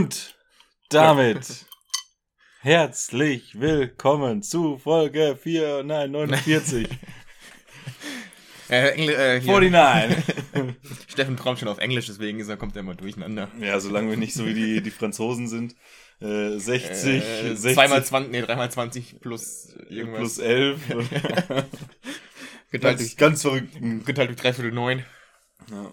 Und damit herzlich willkommen zu Folge 4, nein, 49. Äh, Engl äh, hier. 49. Steffen träumt schon auf Englisch, deswegen ist er, kommt er immer durcheinander. ja, solange wir nicht so wie die, die Franzosen sind. Äh, 60, Äh, 60 zweimal 20, nee, dreimal 20 plus irgendwas. plus 11. geteilt, ganz, durch, ganz verrückt. geteilt durch dreiviertel neun. Ja.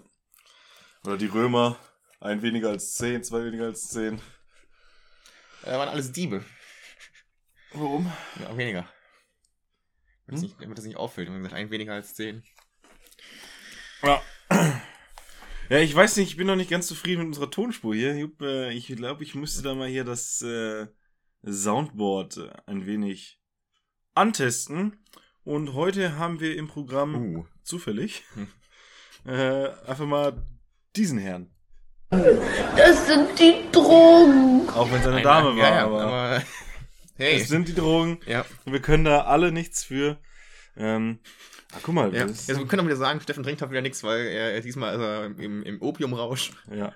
Oder die Römer, ein weniger als 10, zwei weniger als 10. Äh, waren alles Diebe. Warum? Ja, weniger. Damit, Hm? das nicht, damit das nicht auffällt. Man gesagt, ein weniger als zehn. Ja. Ja, ich weiß nicht, ich bin noch nicht ganz zufrieden mit unserer Tonspur hier. Äh, Ich glaube, ich müsste da mal hier das äh, Soundboard äh, ein wenig antesten. Und heute haben wir im Programm Uh. zufällig Hm. äh, einfach mal diesen Herrn. Das sind die Drogen. Auch wenn es eine Ein- Dame war, ja, ja, aber, aber hey. es sind die Drogen. ja. Und wir können da alle nichts für. Ähm, ah, guck mal, Ja. das, Also wir können auch wieder sagen, Steffen trinkt halt wieder nichts, weil er, diesmal ist er im, im Opiumrausch. Ja.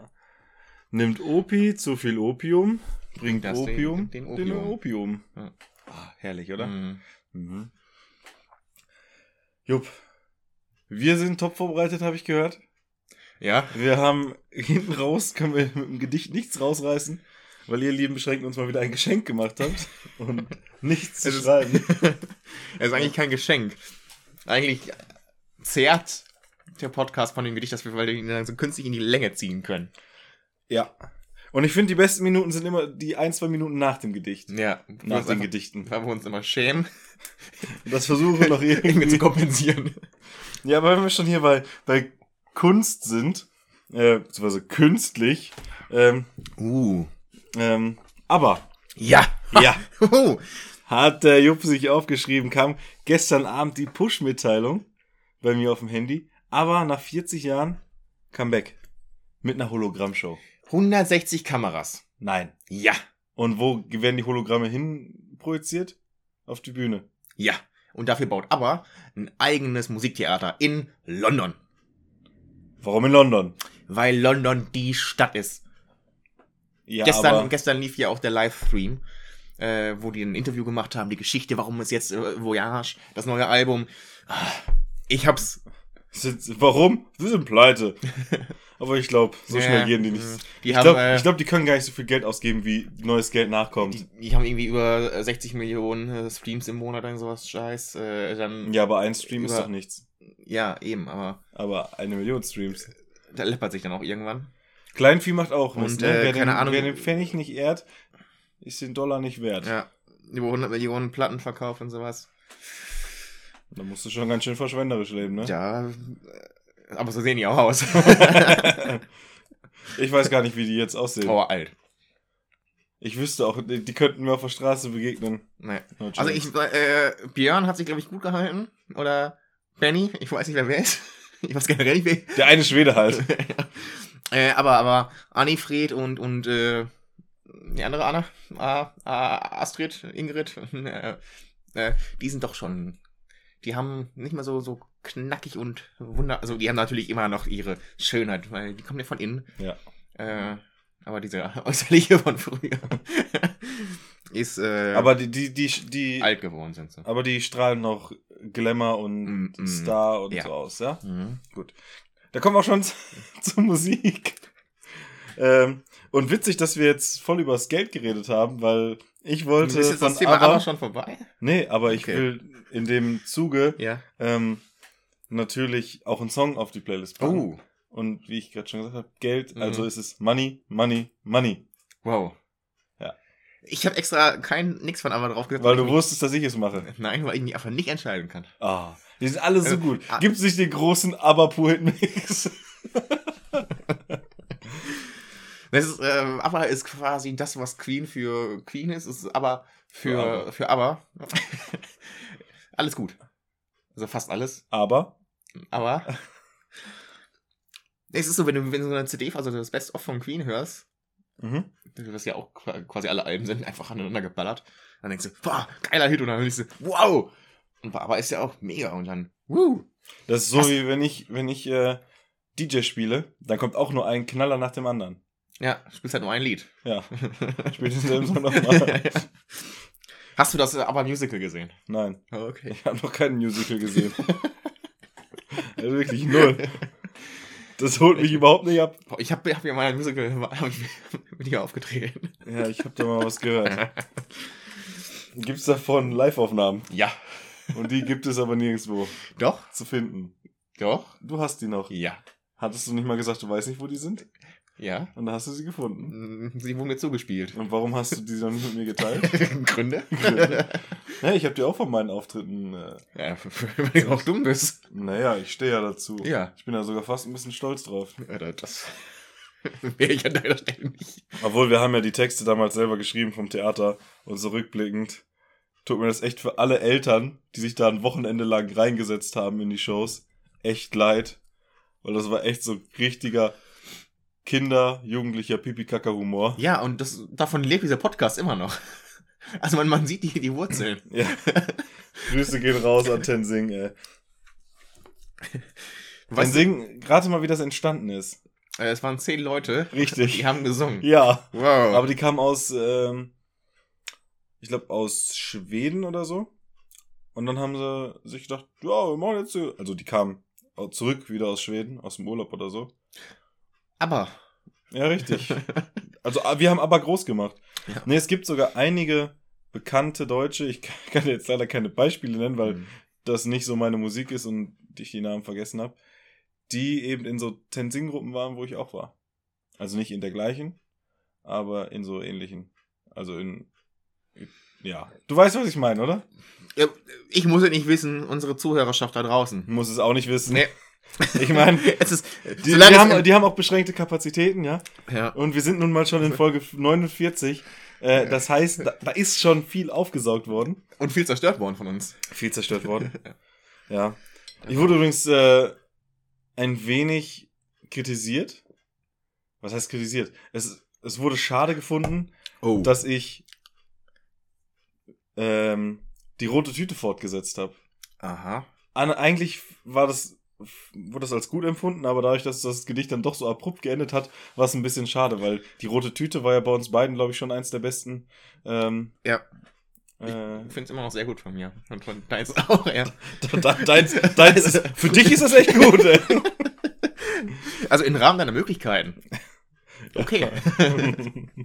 Nimmt Opi, zu viel Opium, bringt Das den- Opium, den den Opium. Opium. Ja. Ah, herrlich, oder? Mhm. Mhm. Jupp. Wir sind top vorbereitet, habe ich gehört. Ja. Wir haben hinten raus, können wir mit dem Gedicht nichts rausreißen, weil ihr lieben Beschränkten uns mal wieder ein Geschenk gemacht habt und nichts zu Es ist- schreiben. Es ist eigentlich kein Geschenk. Eigentlich zehrt der Podcast von dem Gedicht, dass wir weil wir ihn dann so künstlich in die Länge ziehen können. Ja. Und ich finde, die besten Minuten sind immer die ein, zwei Minuten nach dem Gedicht. Ja. Nach den einfach- Gedichten. Weil wir uns immer schämen, Und das versuchen wir noch irgendwie zu kompensieren. Ja, aber wenn wir schon hier bei, bei Kunst sind, äh, beziehungsweise künstlich, ähm, Uh. ähm, aber, Ja. ja, Uh. hat der Jupp sich aufgeschrieben, kam gestern Abend die Push-Mitteilung bei mir auf dem Handy, aber nach 40 Jahren Comeback mit einer Hologrammshow. 160 Kameras. Nein. Ja. Und wo werden die Hologramme hin projiziert? Auf die Bühne. Ja. Und dafür baut aber ein eigenes Musiktheater in London. Warum in London? Weil London die Stadt ist. Ja, gestern, gestern lief ja auch der Livestream, äh, wo die ein Interview gemacht haben, die Geschichte, warum ist jetzt äh, Voyage, das neue Album. Ah, Ich hab's. warum? Sie sind pleite. aber ich glaube, so Ja, schnell gehen die nicht. mh. Die Ich glaube, äh, glaub, die können gar nicht so viel Geld ausgeben, wie neues Geld nachkommt. die, die haben irgendwie über äh, 60 Millionen äh, Streams im Monat und sowas Scheiß. Äh, dann, ja, aber ein Stream ist über- doch nichts. ja, eben, aber Aber eine Million Streams. da läppert sich dann auch irgendwann. Kleinvieh macht auch was. Und, ne? äh, wer, keine den, Ahnung- wer den Pfennig nicht ehrt, ist den Dollar nicht wert. Ja. Über 100 Millionen Platten verkauft und sowas. Da musst du schon ganz schön verschwenderisch leben, ne? Ja, äh, aber so sehen die auch aus. Ich weiß gar nicht, wie die jetzt aussehen. oh, alt. Ich wüsste auch, die, könnten mir auf der Straße begegnen. Nee. No Also ich, äh, Björn hat sich, glaube ich, gut gehalten. Oder Benny, ich weiß nicht, wer wer ist. Ich weiß generell nicht, wer. Der eine Schwede halt. äh, aber, aber Annifred und, und, äh, die andere Anna, äh, äh, Astrid, Ingrid, äh, äh, die sind doch schon, die haben nicht mehr so, so knackig und wunder, also die haben natürlich immer noch ihre Schönheit, weil die kommen ja von innen. Ja. Äh, aber diese äußerliche von früher ist, äh, Aber die, die, die, die, alt geworden sind sie. aber die strahlen noch Glamour und Mm, mm. Star und Ja. so aus, ja? Mhm. Da kommen wir auch schon zur Musik. Ähm, und witzig, dass wir jetzt voll über das Geld geredet haben, weil ich wollte ist jetzt das Thema ABBA, aber schon vorbei? nee, aber ich Okay. will in dem Zuge Ja. ähm, natürlich auch einen Song auf die Playlist packen. Oh, Und wie ich gerade schon gesagt habe, Geld, Mhm. also ist es Money, Money, Money. wow. Ja. Ich habe extra kein nix von einmal drauf gesetzt. Weil du wusstest, dass ich es mache. Nein, weil ich mich einfach nicht entscheiden kann. Ah, die sind alle so Äh, gut. ah. Gibt es nicht den großen ABBA Poet Mix? Das ist, äh, ABBA ist quasi das, was Queen für Queen ist, ist aber Für für, ABBA. für ABBA. alles gut. Also fast alles. Aber, Aber es ist so, wenn du, wenn du so eine CD, also das Best-of von Queen hörst, mhm. was ja auch qua- quasi alle Alben sind, einfach aneinander geballert, dann denkst du, boah, geiler Hit, und dann denkst du, wow! Und aber ist ja auch mega, und dann, wuh! das ist so Hast- wie wenn ich, wenn ich äh, DJ spiele, dann kommt auch nur ein Knaller nach dem anderen. Ja, spielst halt nur ein Lied. Ja, spielt denselben Song nochmal. Hast du das aber Musical gesehen? Nein, Okay. ich habe noch kein Musical gesehen. Also wirklich null. Das holt mich überhaupt nicht ab. Ich habe hab ja mal ein Musical hab ich mit dir aufgetreten. Ja, ich habe da mal was gehört. Gibt's davon Live-Aufnahmen? Ja. Und die gibt es aber nirgendwo Doch? zu finden. Doch? Du hast die noch. Ja. Hattest du nicht mal gesagt, du weißt nicht, wo die sind? Ja. Und dann hast du sie gefunden. Mm, Sie wurden mir zugespielt. Und warum hast du die noch nicht mit mir geteilt? Gründe? Gründe? Ja, ich habe dir auch von meinen Auftritten. Äh, Ja, wenn du auch dumm bist. naja, ich stehe ja dazu. Ja. Ich bin da sogar fast ein bisschen stolz drauf. Alter, das wäre ich an deiner Stelle nicht. Obwohl, wir haben ja die Texte damals selber geschrieben vom Theater und so rückblickend tut mir das echt für alle Eltern, die sich da ein Wochenende lang reingesetzt haben in die Shows, echt leid. Weil das war echt so richtiger Kinder-, Jugendlicher Pipi-Kaka-Humor. Ja, und das, davon lebt dieser Podcast immer noch. Also man, man sieht die, die Wurzeln. Ja. Grüße gehen raus an Tenzing, ey. Weißt du, Tenzing, rate mal, wie das entstanden ist. äh, es waren zehn Leute, Richtig. die haben gesungen. Ja. Wow. Aber die kamen aus, ähm, ich glaube, aus Schweden oder so. Und dann haben sie sich gedacht, ja, wir machen jetzt, so- also die kamen zurück wieder aus Schweden, aus dem Urlaub oder so. Aber. Ja, richtig. Also ah, wir haben aber groß gemacht. Ja. Nee, es gibt sogar einige bekannte Deutsche, ich kann- jetzt leider keine Beispiele nennen, weil Mhm. das nicht so meine Musik ist und ich die Namen vergessen habe, die eben in so Tenzing-Gruppen waren, wo ich auch war. Also nicht in der gleichen, aber in so ähnlichen. Also in, ja. Du weißt, was ich meine, oder? Ich muss ja nicht wissen, unsere Zuhörerschaft da draußen. Muss es auch nicht wissen. Nee. Ich meine, es ist. die, die, haben, die haben auch beschränkte Kapazitäten, ja. ja. Und wir sind nun mal schon in Folge 49. Äh, das heißt, da, da ist schon viel aufgesaugt worden. Und viel zerstört worden von uns. Viel zerstört worden. Ja. Ich wurde übrigens äh, ein wenig kritisiert. Was heißt kritisiert? Es, es wurde schade gefunden, Oh. dass ich ähm, die rote Tüte fortgesetzt habe. Aha. An, eigentlich war das, wurde das als gut empfunden, aber dadurch, dass das Gedicht dann doch so abrupt geendet hat, war es ein bisschen schade, weil die rote Tüte war ja bei uns beiden, glaube ich, schon eins der besten. Ähm, Ja. äh, Ich finde es immer noch sehr gut von mir. Und von deins auch, ja. de- deins, deins ist, für dich ist das echt gut, ey. Also im Rahmen deiner Möglichkeiten. Okay.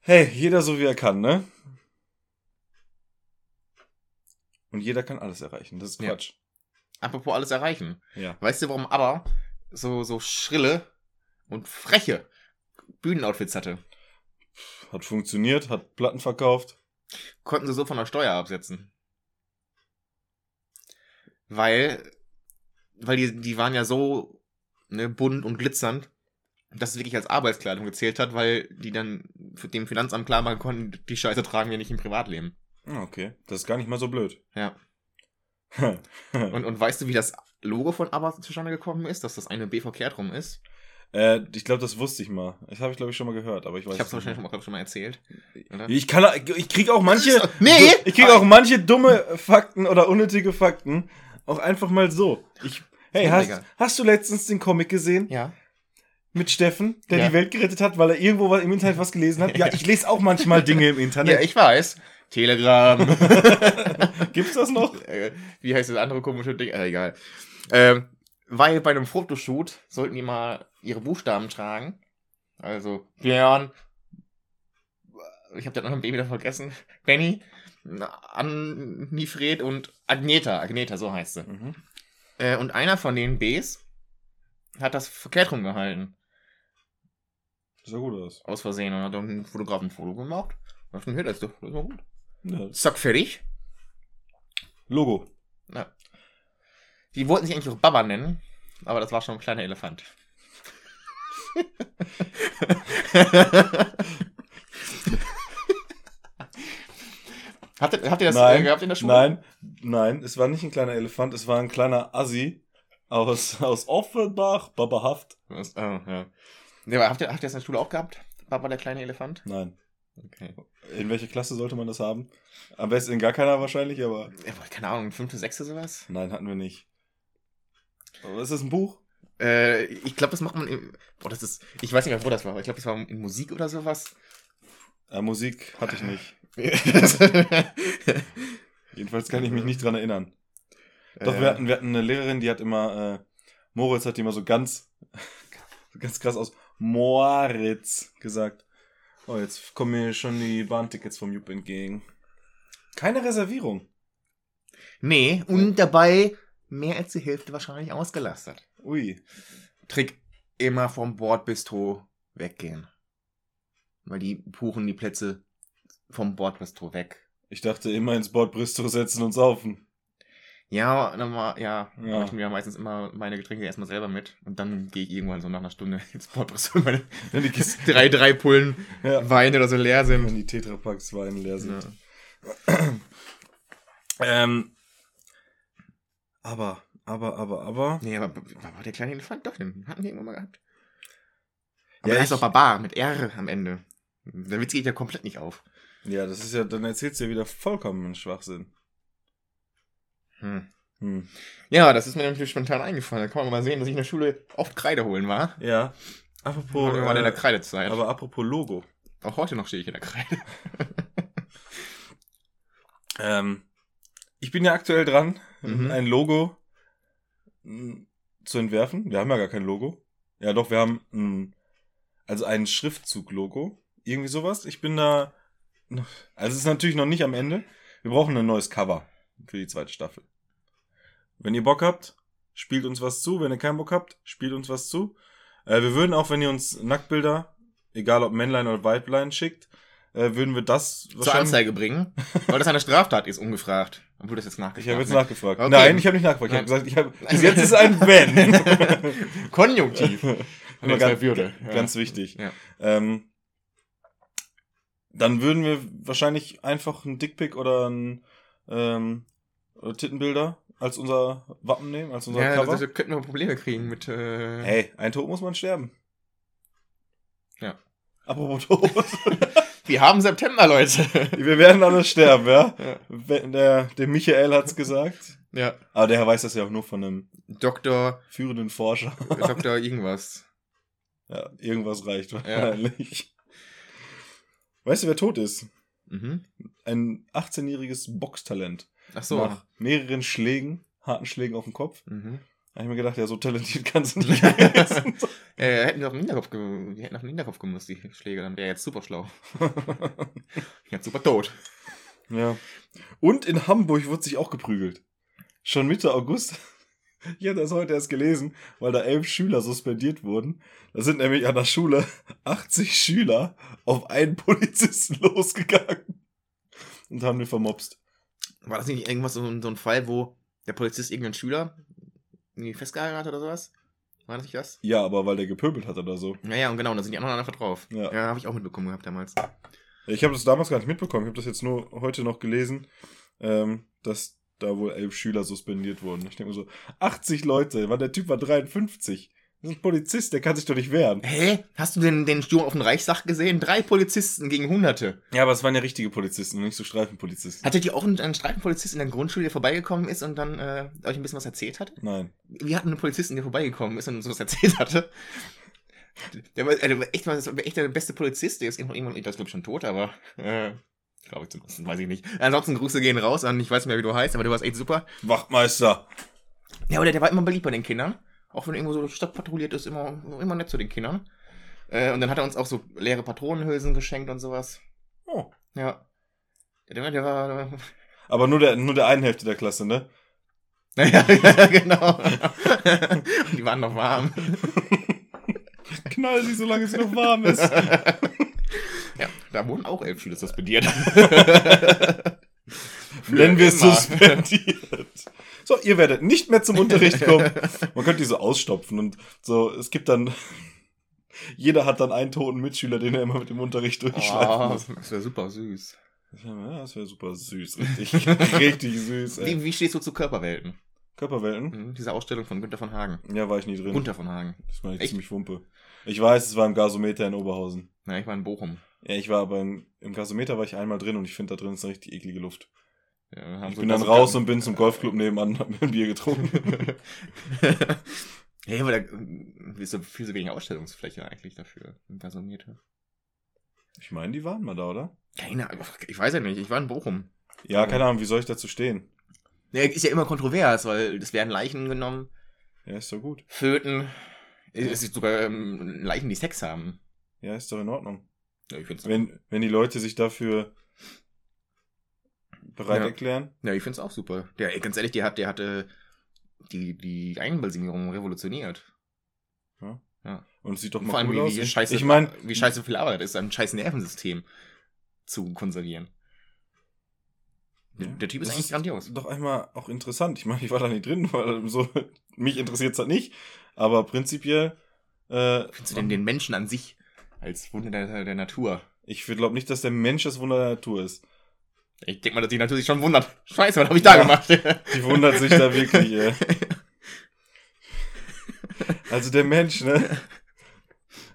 hey, jeder so wie er kann, ne? Und jeder kann alles erreichen. Das ist Ja. Apropos alles erreichen. Ja. Weißt du, warum aber so, so schrille und freche Bühnenoutfits hatte? Hat funktioniert, hat Platten verkauft. Konnten sie so von der Steuer absetzen. Weil, weil die, die waren ja so ne, bunt und glitzernd, dass es wirklich als Arbeitskleidung gezählt hat, weil die dann für dem Finanzamt klar machen konnten, die Scheiße tragen wir nicht im Privatleben. Ah, Okay, das ist gar nicht mal so blöd. Ja. Und, und weißt du, wie das Logo von ABBA zustande gekommen ist? Dass das eine B verkehrt rum ist? äh, ich glaube, das wusste ich mal. Das habe ich, glaube ich, schon mal gehört, aber ich weiß Ich hab's es wahrscheinlich schon mal, glaub schon mal erzählt. Oder? Ich kann, ich krieg auch manche, Nee! ich krieg auch manche dumme Fakten oder unnötige Fakten auch einfach mal so. Ich, hey, hast, egal. hast du letztens den Comic gesehen Ja. mit Steffen, der Ja. die Welt gerettet hat, weil er irgendwo im Internet was gelesen hat? Ja, ich lese auch manchmal Dinge im Ja, Internet. ich weiß. Telegram. Gibt's das noch? Äh, Wie heißt das andere komische Ding? Äh, egal. Ähm, weil bei einem Fotoshoot sollten die mal ihre Buchstaben tragen. Also Björn. Ich habe den anderen Baby da vergessen. Benny. Annifred und Agneta. Agneta, so heißt sie. Mhm. Äh, und einer von den Bs hat das verkehrt rumgehalten. Sah gut aus. Aus Versehen. Und hat dann ein Fotograf ein Foto gemacht. Das ist doch das ist doch gut. Ja. Zack, fertig. Logo. Ja. Die wollten sich eigentlich auch Baba nennen, aber das war schon ein kleiner Elefant. habt, ihr, habt ihr das Nein, äh, gehabt in der Schule? Nein, nein, es war nicht ein kleiner Elefant, es war ein kleiner Assi aus, aus Offenbach, Babahaft. Was? Oh, ja. ja aber habt, ihr, habt ihr das in der Schule auch gehabt? Baba der kleine Elefant? Nein. Okay. In welcher Klasse sollte man das haben? Am besten in gar keiner wahrscheinlich, aber Ja, keine Ahnung, fünfte, sechste sowas? nein, hatten wir nicht. Aber ist das ein Buch? Äh, ich glaube, das macht man im. Boah, das ist. Ich weiß nicht mehr, wo das war, aber ich glaube, das war in Musik oder sowas. Äh, Musik hatte ich nicht. Jedenfalls kann ich mich nicht dran erinnern. Doch, Äh, wir, hatten, wir hatten eine Lehrerin, die hat immer, äh, Moritz hat die immer so ganz, ganz krass aus Moritz gesagt. Oh, jetzt kommen mir schon die Bahntickets vom Jupp entgegen. Keine Reservierung. Nee, und dabei mehr als die Hälfte wahrscheinlich ausgelastet. Ui. Trick, immer vom Bordbistro weggehen. Weil die buchen die Plätze vom Bordbistro weg. Ich dachte immer ins Bordbistro setzen und saufen. Ja, war, ja, Ja. ja. ich mir meistens immer meine Getränke erstmal selber mit. Und dann gehe ich irgendwann so nach einer Stunde ins meine Wenn die, Kisten, drei, drei Pullen ja, Wein oder so leer wenn sind. die Tetrapacks Wein leer sind. Ja. Ähm, aber, aber, aber, aber. Nee, aber war der kleine Elefant doch, den hatten wir irgendwann mal gehabt. Aber ja, heißt ich- doch Barbar mit R am Ende. Der Witz geht ja komplett nicht auf. Ja, das ist ja, dann erzählst du ja wieder vollkommen Schwachsinn. Hm. Hm. Ja, das ist mir natürlich spontan eingefallen. Da kann man mal sehen, dass ich in der Schule oft Kreide holen war. Ja. Apropos, wir waren in der äh, Kreidezeit. aber apropos Logo. auch heute noch stehe ich in der Kreide. Ähm, ich bin ja aktuell dran, Mhm. ein Logo mh, zu entwerfen. Wir haben ja gar kein Logo. Ja, doch, wir haben mh, also ein Schriftzug-Logo. Irgendwie sowas. Ich bin da. noch- Also, es ist natürlich noch nicht am Ende. Wir brauchen ein neues Cover für die zweite Staffel. Wenn ihr Bock habt, spielt uns was zu. Wenn ihr keinen Bock habt, spielt uns was zu. Äh, wir würden auch, wenn ihr uns Nacktbilder, egal ob Männlein oder Weiblein, schickt, äh, würden wir das Zur Anzeige bringen. Weil das eine Straftat ist, ungefragt. Obwohl das jetzt nachgefragt Ich habe jetzt ne? nachgefragt. Okay. Nein, ich habe nicht nachgefragt. Ich habe gesagt, ich habe bis jetzt ist ein Wenn. Konjunktiv. Nee, ganz, Würde. Ja. ganz wichtig. Ja. Ähm, dann würden wir wahrscheinlich einfach einen Dickpick oder ein ähm, oder Tittenbilder als unser Wappen nehmen, als unser Ja, Cover. das, das könnten wir Probleme kriegen mit. Äh, Hey, ein Tod muss man sterben. Ja. Apropos Tod. Wir haben September, Leute. wir werden alle sterben, ja? Ja. Der, der Michael hat's gesagt. ja. Aber der weiß das ja auch nur von einem Doktor, führenden Forscher. Doktor irgendwas. Ja, irgendwas reicht wahrscheinlich. Weißt du, wer tot ist? Mhm. Ein 18-jähriges Boxtalent. Ach so. Nach mehreren Schlägen, harten Schlägen auf den Kopf. Mhm. Da hab ich mir gedacht, ja, so talentiert kannst du nicht. Äh, hätten wir auf den Hinterkopf, ge die hätten auf den Hinterkopf gemusst, die Schläge, dann wäre er jetzt super schlau. Jetzt super tot. ja. Und in Hamburg wurde sich auch geprügelt. Schon Mitte August. Ich habe das heute erst gelesen, weil da elf Schüler suspendiert wurden. Da sind nämlich an der Schule 80 Schüler auf einen Polizisten losgegangen und haben den vermopst. War das nicht irgendwas so, so ein Fall, wo der Polizist irgendeinen Schüler irgendwie festgehalten hat oder sowas? War das nicht das? Ja, aber weil der gepöbelt hat oder so. Ja, ja, und genau, und da sind die anderen einfach drauf. Ja. Ja, habe ich auch mitbekommen gehabt damals. Ich habe das damals gar nicht mitbekommen. Ich habe das jetzt nur heute noch gelesen, ähm, dass da wohl elf Schüler suspendiert wurden. Ich denke mir so, 80 Leute, weil der Typ war 53. Das ist ein Polizist, der kann sich doch nicht wehren. Hä? Hast du den, den Sturm auf den Reichstag gesehen? Drei Polizisten gegen Hunderte. Ja, aber es waren ja richtige Polizisten nicht so Streifenpolizisten. Hattet ihr auch einen, einen Streifenpolizist in der Grundschule, der vorbeigekommen ist und dann äh, euch ein bisschen was erzählt hat? Nein. Wir hatten einen Polizisten, der vorbeigekommen ist und uns was erzählt hatte. Der war, der war echt, war echt der beste Polizist. Der ist irgendwann, ich glaube schon tot, aber äh, glaube ich zumindest, weiß ich nicht. Ansonsten Grüße gehen raus an, ich weiß nicht mehr, wie du heißt, aber du warst echt super. Wachtmeister. Ja, aber der, der war immer beliebt bei den Kindern. Auch wenn irgendwo so durch die Stadt patrouilliert ist, immer, immer nett zu den Kindern. Äh, und dann hat er uns auch so leere Patronenhülsen geschenkt und sowas. Oh. Ja. Der, der war. Aber nur der, nur der einen Hälfte der Klasse, ne? ja, ja, genau. und die waren noch warm. Knall sie, solange es noch warm ist. ja, da wurden auch elf Schüler suspendiert. Nennen wir es suspendiert. So, ihr werdet nicht mehr zum Unterricht kommen. Man könnte die so ausstopfen und so, es gibt dann Jeder hat dann einen toten Mitschüler, den er immer mit dem Unterricht durchschleifen Oh, das wäre super süß. Ja, das wäre super süß, richtig, richtig süß. Ey. Wie, wie stehst du zu Körperwelten? Körperwelten? Mhm, Diese Ausstellung von Günter von Hagen. Ja, war ich nie drin. Gunther von Hagen. Das war ich ziemlich wumpe. Ich weiß, es war im Gasometer in Oberhausen. Na, ich war in Bochum. Ja, ich war aber im, im Gasometer war ich einmal drin und ich finde, da drin ist eine richtig eklige Luft. Ja, Ich so- bin dann so- raus und bin zum Golfclub nebenan und hab mir ein Bier getrunken. ja, aber da ist so viel so wenig Ausstellungsfläche eigentlich dafür. Im Gasometer. Ich meine, die waren mal da, oder? Keine Ahnung. Ich weiß ja nicht. Ich war in Bochum. Ja, keine Ahnung, wie soll ich dazu stehen? Ja, ist ja immer kontrovers, weil es werden Leichen genommen, Ja, ist doch gut. Föten. Es ist sogar ähm, Leichen, die Sex haben. Ja, ist doch in Ordnung. Ja, ich find's, Wenn, wenn die Leute sich dafür bereit Ja. erklären. ja, ich find's auch super. Der, ey, ganz ehrlich, der hat, der hatte die, die Einbalsamierung revolutioniert. Und es sieht doch mal Vor allem, cool wie, aus. wie, scheiße, ich meine, wie scheiße viel Arbeit ist, ein scheiß Nervensystem zu konservieren. Der, Ja. der Typ ist Das eigentlich grandios. doch einmal auch interessant. Ich meine, ich war da nicht drin, weil so mich interessiert es halt nicht. Aber prinzipiell, äh, Findest du denn den Menschen an sich als Wunder der, der Natur? ich glaube nicht, dass der Mensch das Wunder der Natur ist. Ich denke mal, dass die Natur sich schon wundert. Scheiße, was habe ich da Ja. gemacht? Die wundert sich da wirklich, ey. Also der Mensch, ne?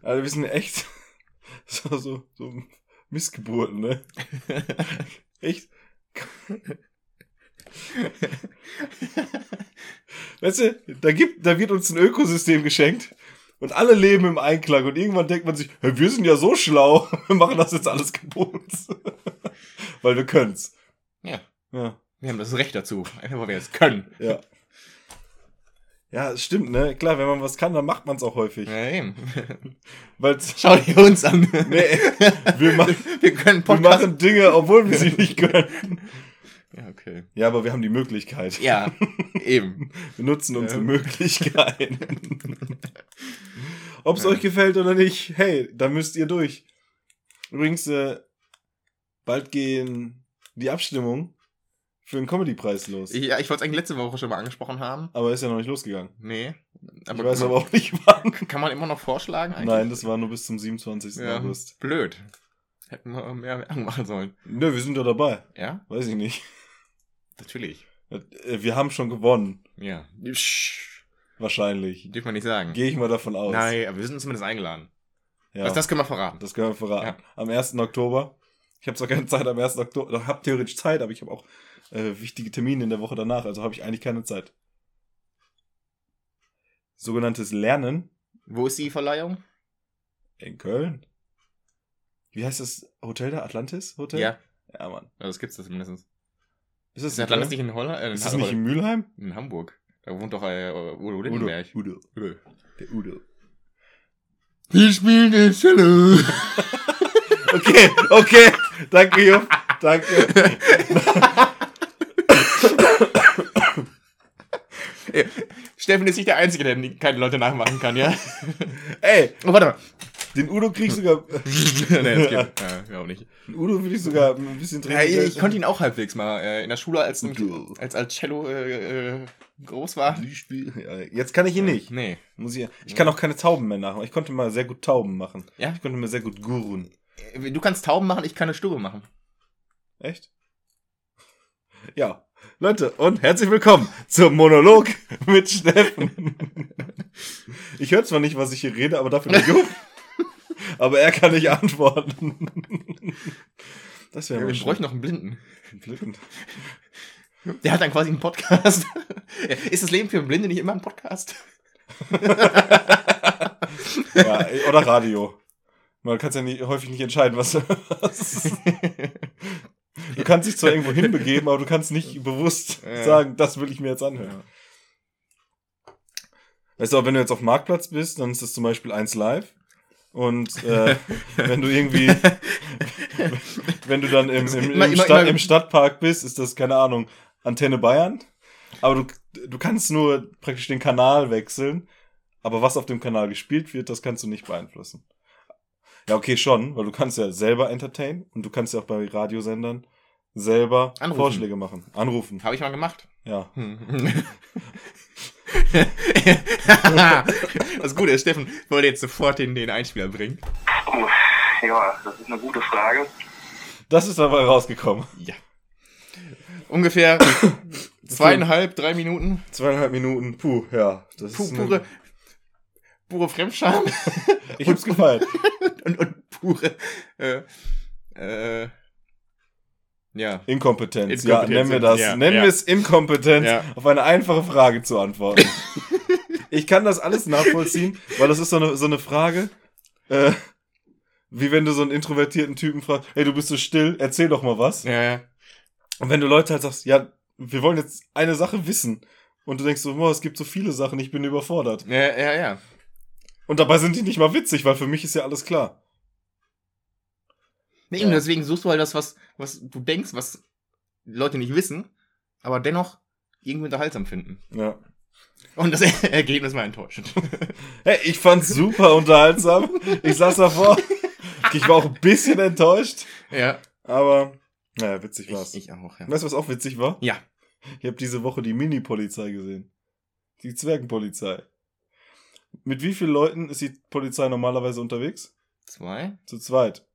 Also wir sind echt so, so, so Missgeburten, ne? Echt? Weißt du, da gibt, da wird uns ein Ökosystem geschenkt und alle leben im Einklang und irgendwann denkt man sich, hey, wir sind ja so schlau, wir machen das jetzt alles kaputt. Weil wir können's. ja, Ja. wir haben das Recht dazu. Einfach, weil wir es können. Ja. Ja, es stimmt, ne? Klar, wenn man was kann, dann macht man es auch häufig. Ja, eben. Weil Schau dir uns an. nee, wir, ma wir können wir Podcast. machen Dinge, obwohl wir sie nicht können. Ja, okay. Ja, aber wir haben die Möglichkeit. Ja, eben. Wir nutzen unsere Ja. Möglichkeiten. Ob es Ja. euch gefällt oder nicht, hey, da müsst ihr durch. Übrigens, äh, bald gehen die Abstimmungen für den Comedy-Preis los. Ja, ich wollte es eigentlich letzte Woche schon mal angesprochen haben. aber ist ja noch nicht losgegangen. Nee. ich weiß aber auch nicht wann. Kann man immer noch vorschlagen eigentlich? Nein, das war nur bis zum 27. ja, August. blöd. Hätten wir mehr Werbung machen sollen. Nö, wir sind ja dabei. Ja, Weiß ich nicht. Natürlich. Äh, Wir haben schon gewonnen. Ja. Wahrscheinlich. Dürfen wir nicht sagen. Gehe ich mal davon aus. Nein, aber wir sind zumindest eingeladen. Ja, Was, das können wir verraten. das können wir verraten. Ja. Am 1. Oktober. Ich habe zwar keine Zeit am 1. Oktober. Ich habe theoretisch Zeit, aber ich habe auch äh, wichtige Termine in der Woche danach. Also habe ich eigentlich keine Zeit. Sogenanntes Lernen Wo ist die Verleihung? in Köln. Wie heißt das Hotel da? Atlantis Hotel? Ja, Ja, Mann. also das gibt's das mindestens. Ist das, Ist das Land nicht in Holland? Äh, in, ist das nicht in Mülheim? in Hamburg. Da wohnt doch äh, Udo Lindenberg. Udo. Udo. Der Udo. Wir spielen den Cello. Okay, okay. Danke, Jupp. Danke. Steffen ist nicht der Einzige, der keine Leute nachmachen kann, ja? Ey, Oh, warte mal. Den Udo krieg ich sogar. nee, das geht. Ja, auch nicht. Den Udo würde ich sogar ein bisschen Ja, ich, ich konnte ihn auch halbwegs mal äh, in der Schule, als, als, als Cello äh, äh, groß war. Jetzt kann ich ihn nicht. Nee. Muss ich, ich kann auch keine Tauben mehr nachmachen. Ich konnte mal sehr gut Tauben machen. Ja? Ich konnte mir sehr gut Gurun. Äh, Du kannst Tauben machen, ich kann eine Stube machen. Echt? Ja. Leute, und herzlich willkommen zum Monolog mit Steffen. Ich höre zwar nicht, was ich hier rede, aber dafür der Jupp. Aber er kann nicht antworten. Das wäre Ja, ich bräuchte noch einen Blinden. schön. Der hat dann quasi einen Podcast. ist das Leben für Blinde nicht immer ein Podcast? Ja, oder Radio. Man kann ja nicht, häufig nicht entscheiden, was, was. Du kannst dich zwar irgendwo hinbegeben, aber du kannst nicht bewusst Ja. sagen, das will ich mir jetzt anhören. Weißt du, auch wenn du jetzt auf dem Marktplatz bist, dann ist das zum Beispiel 1 Live. Und äh, wenn du irgendwie, wenn du dann im, im, im, immer- Stadt, im Stadtpark bist, ist das, keine Ahnung, Antenne Bayern. Aber du, du kannst nur praktisch den Kanal wechseln. Aber was auf dem Kanal gespielt wird, das kannst du nicht beeinflussen. Ja, okay, schon, weil du kannst ja selber entertain und du kannst ja auch bei Radiosendern selber Anrufen. Vorschläge machen. Anrufen, Habe ich mal gemacht. ja. Das Gute ist, Steffen wollte jetzt sofort den, den Einspieler bringen. Puh, ja, das ist eine gute Frage. Das ist dabei rausgekommen. Ja. Ungefähr zweieinhalb, drei Minuten. Zweieinhalb Minuten. Puh, ja. Das Pu ist eine- pure, pure Fremdscham. Ich hab's gefallen. und, und pure, äh, äh, ja. Inkompetenz. Ja, nennen wir das. ja, nennen ja. wir es Inkompetenz, Ja. auf eine einfache Frage zu antworten. ich kann das alles nachvollziehen, weil das ist so eine, so eine Frage, äh, wie wenn du so einen introvertierten Typen fragst, hey, du bist so still, erzähl doch mal was. Ja, ja. Und wenn du Leute halt sagst, ja, wir wollen jetzt eine Sache wissen. Und du denkst so, boah, es gibt so viele Sachen, ich bin überfordert. Ja, ja, ja. Und dabei sind die nicht mal witzig, weil für mich ist ja alles klar. Nee, eben Ja. deswegen suchst du halt das, was, was du denkst, was Leute nicht wissen, aber dennoch irgendwie unterhaltsam finden. Ja. Und das Ergebnis war enttäuschend. Hey, ich fand's super unterhaltsam. Ich saß davor. Ich war auch ein bisschen enttäuscht. ja. Aber, naja, witzig war's. Ich, ich auch, ja. Weißt du, was auch witzig war? Ja. Ich habe diese Woche die Mini-Polizei gesehen. Die Zwergenpolizei. Mit wie vielen Leuten ist die Polizei normalerweise unterwegs? Zwei? Zu zweit.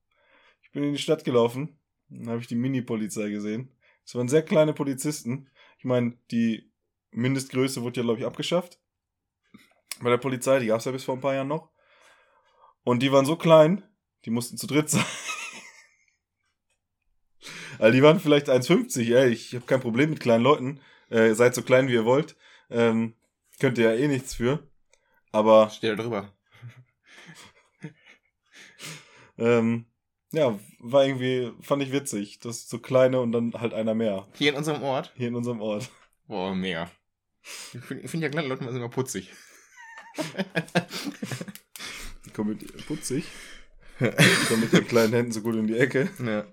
Ich bin in die Stadt gelaufen, dann habe ich die Mini-Polizei gesehen. Es waren sehr kleine Polizisten. Ich meine, die Mindestgröße wurde ja, glaube ich, abgeschafft. Bei der Polizei, die gab es ja bis vor ein paar Jahren noch. Und die waren so klein, die mussten zu dritt sein. Also die waren vielleicht 1,50, ey, ich habe kein Problem mit kleinen Leuten. Äh, seid so klein, wie ihr wollt. Ähm, könnt ihr ja eh nichts für. Aber Steht da drüber. Ähm, ja, war irgendwie, fand ich witzig. Das so kleine und dann halt einer mehr. Hier in unserem Ort. Hier in unserem Ort. Boah, mega. Ich finde find ja kleine Leute immer putzig. Mit putzig. Kommen mit den kleinen Händen so gut in die Ecke. Ja.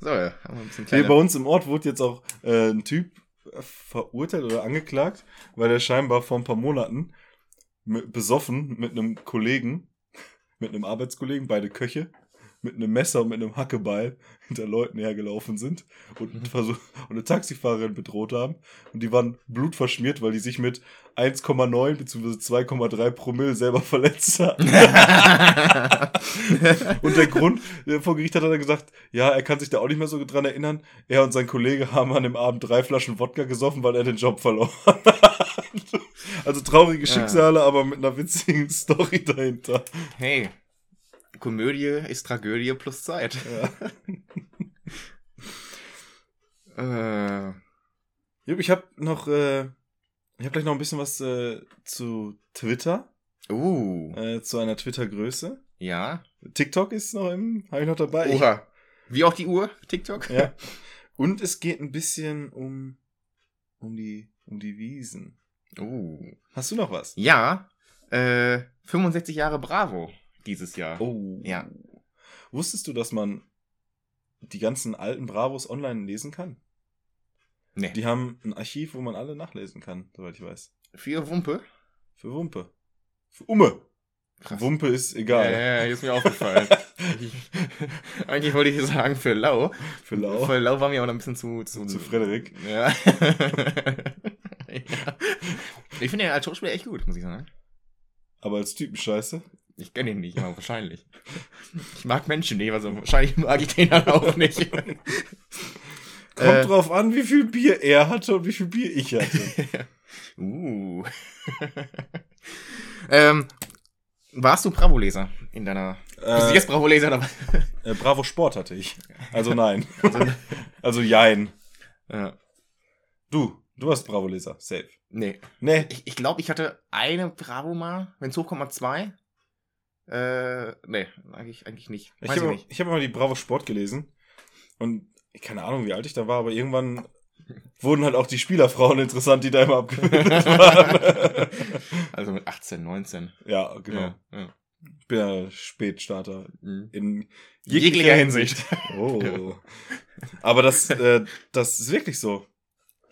So, ja, haben wir ein bisschen Hier kleiner. bei uns im Ort wurde jetzt auch äh, ein Typ verurteilt oder angeklagt, weil er scheinbar vor ein paar Monaten besoffen mit einem Kollegen, mit einem Arbeitskollegen, beide Köche, mit einem Messer und mit einem Hackebeil hinter Leuten hergelaufen sind und, versuch, und eine Taxifahrerin bedroht haben. Und die waren blutverschmiert, weil die sich mit 1,9 bzw. 2,3 Promille selber verletzt haben. Und der Grund, vor Gericht hat er dann gesagt, ja, er kann sich da auch nicht mehr so dran erinnern. Er und sein Kollege haben an dem Abend drei Flaschen Wodka gesoffen, weil er den Job verloren hat. Also traurige Ja. Schicksale, aber mit einer witzigen Story dahinter. hey, Komödie ist Tragödie plus Zeit. Ja. Äh, Jupp, ich habe noch, äh, ich habe gleich noch ein bisschen was äh, zu Twitter, uh, äh, zu einer Twitter-Größe. ja. TikTok ist noch im, habe ich noch dabei. Ich, Oha. Wie auch die Uhr, TikTok? ja. Und es geht ein bisschen um, um die, um die Wiesen. Uh. Hast du noch was? Ja, äh, 65 Jahre Bravo dieses Jahr. Oh. Ja. Wusstest du, dass man die ganzen alten Bravos online lesen kann? Nee. Die haben ein Archiv, wo man alle nachlesen kann, soweit ich weiß. Für Wumpe? Für Wumpe. Für Umme. Krass. Wumpe ist Ja, egal. ja, ja, ist mir aufgefallen. ich, eigentlich wollte ich sagen für Lau. Für Lau. Für Lau war mir aber noch ein bisschen zu... Zu, Zu Frederik. Ja. ja. Ich finde ihn als Schauspieler echt gut, muss ich sagen. Aber als Typen scheiße. Ich kenne ihn nicht, aber wahrscheinlich. Ich mag Menschen nicht, also wahrscheinlich mag ich den dann auch nicht. Kommt Äh. drauf an, wie viel Bier er hatte und wie viel Bier ich hatte. uh. ähm, warst du Bravo-Leser in deiner... Bist du äh, jetzt Bravo-Leser dabei? äh, Bravo Sport hatte ich. Also nein. also jein. ja. Du, du hast Bravo-Leser. Safe. Nee. Nee. Ich, ich glaube, ich hatte eine Bravo mal, wenn es hochkommt, mal zwei. Äh, nee, eigentlich, eigentlich nicht. Ich habe ich hab immer die Bravo Sport gelesen. Und keine Ahnung, wie alt ich da war, aber irgendwann wurden halt auch die Spielerfrauen interessant, die da immer abgebildet waren. Also mit 18, 19. ja, genau. Ja, ja. Ich bin ja Spätstarter Mhm. in Jeglicher Hinsicht. Oh. Aber das, äh, das ist wirklich so.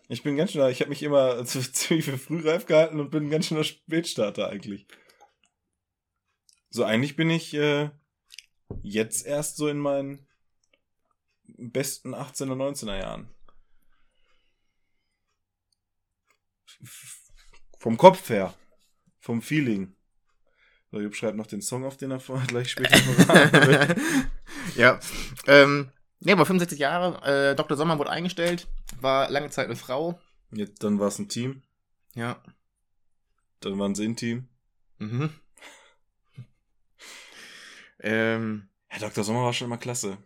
Ich bin ganz schön, ich habe mich immer zu- ziemlich für frühreif gehalten und bin ganz schöner Spätstarter eigentlich. So, eigentlich bin ich äh, jetzt erst so in meinen besten 18er, 19er Jahren. Vom Kopf her. Vom Feeling. So, Jupp schreibt noch den Song auf, den er vorher gleich später verraten will. ja. Ähm, nee, aber 65 Jahre. Äh, Dr. Sommer wurde eingestellt. War lange Zeit eine Frau. Jetzt, dann war es ein Team. Ja. Dann waren sie ein Team. Mhm. Ähm, Herr Dr. Sommer war schon immer klasse.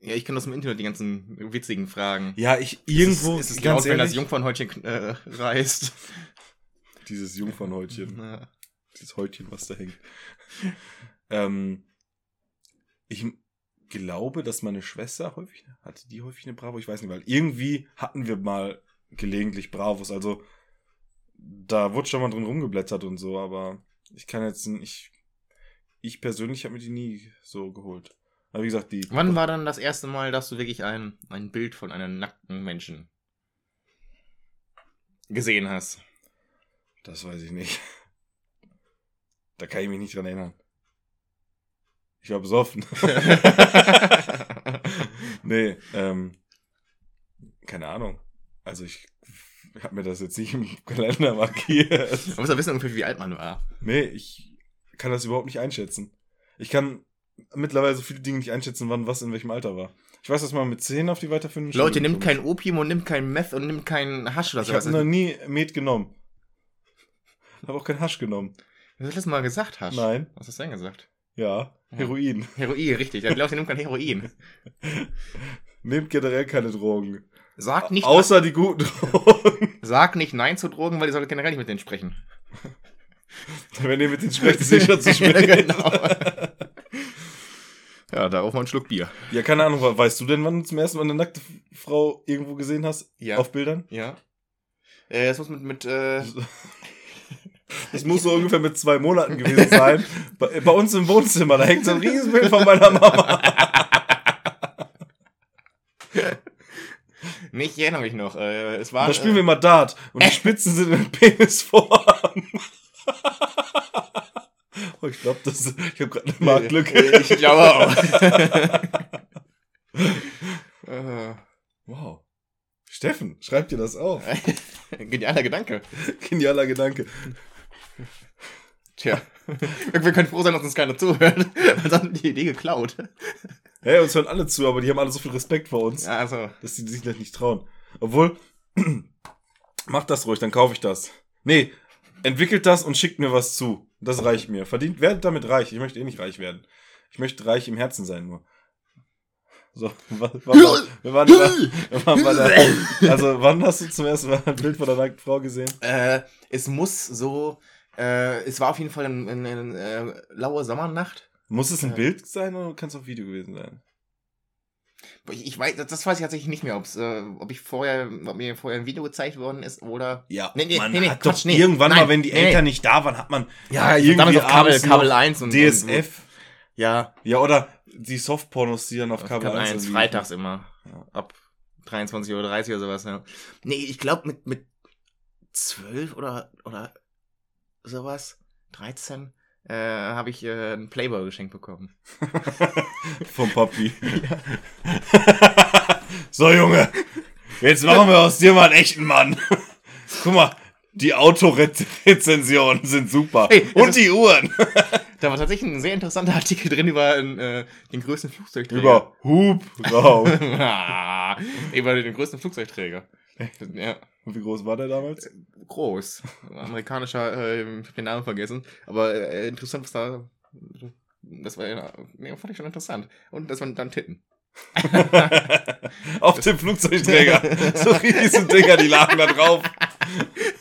ja, ich kann aus dem Internet die ganzen witzigen Fragen. Ja, ich irgendwo, Es ist, es ist ganz laut, wenn das ehrlich, Jungfernhäutchen äh, reißt. dieses Jungfernhäutchen. Ja. dieses Häutchen, was da hängt. ähm, ich glaube, dass meine Schwester häufig, hatte die häufig eine Bravo? Ich weiß nicht, weil irgendwie hatten wir mal gelegentlich Bravos. Also, da wurde schon mal drin rumgeblättert und so, aber ich kann jetzt nicht, ich persönlich habe mir die nie so geholt. Aber wie gesagt, die, Wann war dann das erste Mal, dass du wirklich ein, ein Bild von einem nackten Menschen gesehen hast? das weiß ich nicht. Da kann ich mich nicht dran erinnern. Ich war besoffen. nee, ähm, keine Ahnung. Also ich habe mir das jetzt nicht im Kalender markiert. Man muss ja wissen, ungefähr, wie alt man war. Nee, ich kann das überhaupt nicht einschätzen. Ich kann mittlerweile so viele Dinge nicht einschätzen, wann was in welchem Alter war. Ich weiß, dass man mit 10 auf die weiterführenden Leute, nimmt kein Opium und nimmt kein Meth und nimmt kein Hasch oder ist. Ich habe noch nie Met genommen. Habe auch kein Hasch genommen. Was hast du das mal gesagt, Hasch? Nein. Was hast du denn gesagt? Ja, Heroin. Heroin, richtig. Ja, Leute, nimmt kein Heroin. Nehmt generell keine Drogen. Sag nicht, Außer die guten Drogen. sag nicht Nein zu Drogen, weil ihr solltet generell nicht mit denen sprechen. Wenn ihr mit denen sprecht, ist schon zu spät. genau. Ja, darauf mal einen Schluck Bier. Ja, keine Ahnung, weißt du denn, wann du zum ersten Mal eine nackte Frau irgendwo gesehen hast? Ja. Auf Bildern? Ja. Äh, es muss mit, mit äh, Das muss so ungefähr mit zwei Monaten gewesen sein. Bei, bei uns im Wohnzimmer, da hängt so ein Riesenbild von meiner Mama. Nicht, ich erinnere mich noch. Äh, es war. Da spielen wir mal Dart und die Spitzen sind in Penisform. Oh, ich glaube, das ist, ich habe gerade eine Marktlücke. Äh, Ich glaube auch. äh, Wow. Steffen, schreib dir das auf. genialer Gedanke. Genialer Gedanke. Tja. Wir können froh sein, dass uns keiner zuhört. Sonst haben die Idee geklaut. Hey, uns hören alle zu, aber die haben alle so viel Respekt vor uns. Ja, also. dass die sich das nicht trauen. Obwohl, macht das ruhig, dann kaufe ich das. Nee, entwickelt das und schickt mir was zu. Das reicht mir. Verdient, werdet damit reich. Ich möchte eh nicht reich werden. Ich möchte reich im Herzen sein nur. So, wa- wa- wa- wir waren, wir waren bei der, also wann hast du zum ersten Mal ein Bild von einer nackten Frau gesehen? Äh, es muss so. Äh, es war auf jeden Fall eine, eine, eine äh, laue Sommernacht. Muss es ein Äh. Bild sein oder kann es auch Video gewesen sein? Ich, ich weiß, das, weiß ich tatsächlich nicht mehr, ob's, äh, ob ich vorher, ob mir vorher ein Video gezeigt worden ist oder. Ja, Nee, nee, man nee, nee, hat Quatsch, doch nee. irgendwann Nein, mal, wenn die nee, Eltern nee. nicht da waren, hat man Ja, irgendwie damals auf Kabel, Kabel noch 1 und DSF. Und, ja, Ja, oder die Softpornos, die dann auf auf Kabel, Kabel 1, liefen. freitags immer. Ja. Ab 23.30 Uhr oder sowas, ja. Nee, ich glaube mit, mit 12 oder, oder sowas, 13, äh, habe ich äh, ein Playboy geschenkt bekommen. Vom Papi. so, Junge. Jetzt machen wir aus dir mal einen echten Mann. Guck mal, die Autorezensionen sind super. Hey, Und ist- die Uhren. Da war tatsächlich ein sehr interessanter Artikel drin über äh, den größten Flugzeugträger. Über Hubraum. Ah, über den größten Flugzeugträger. Ja, Und wie groß war der damals? groß. Amerikanischer, äh, ich hab den Namen vergessen. Aber äh, interessant, was da. Das war ja, nee, fand ich schon interessant. Und das waren dann Titten. Auf dem Flugzeugträger. So riesen Dinger, die lagen da drauf.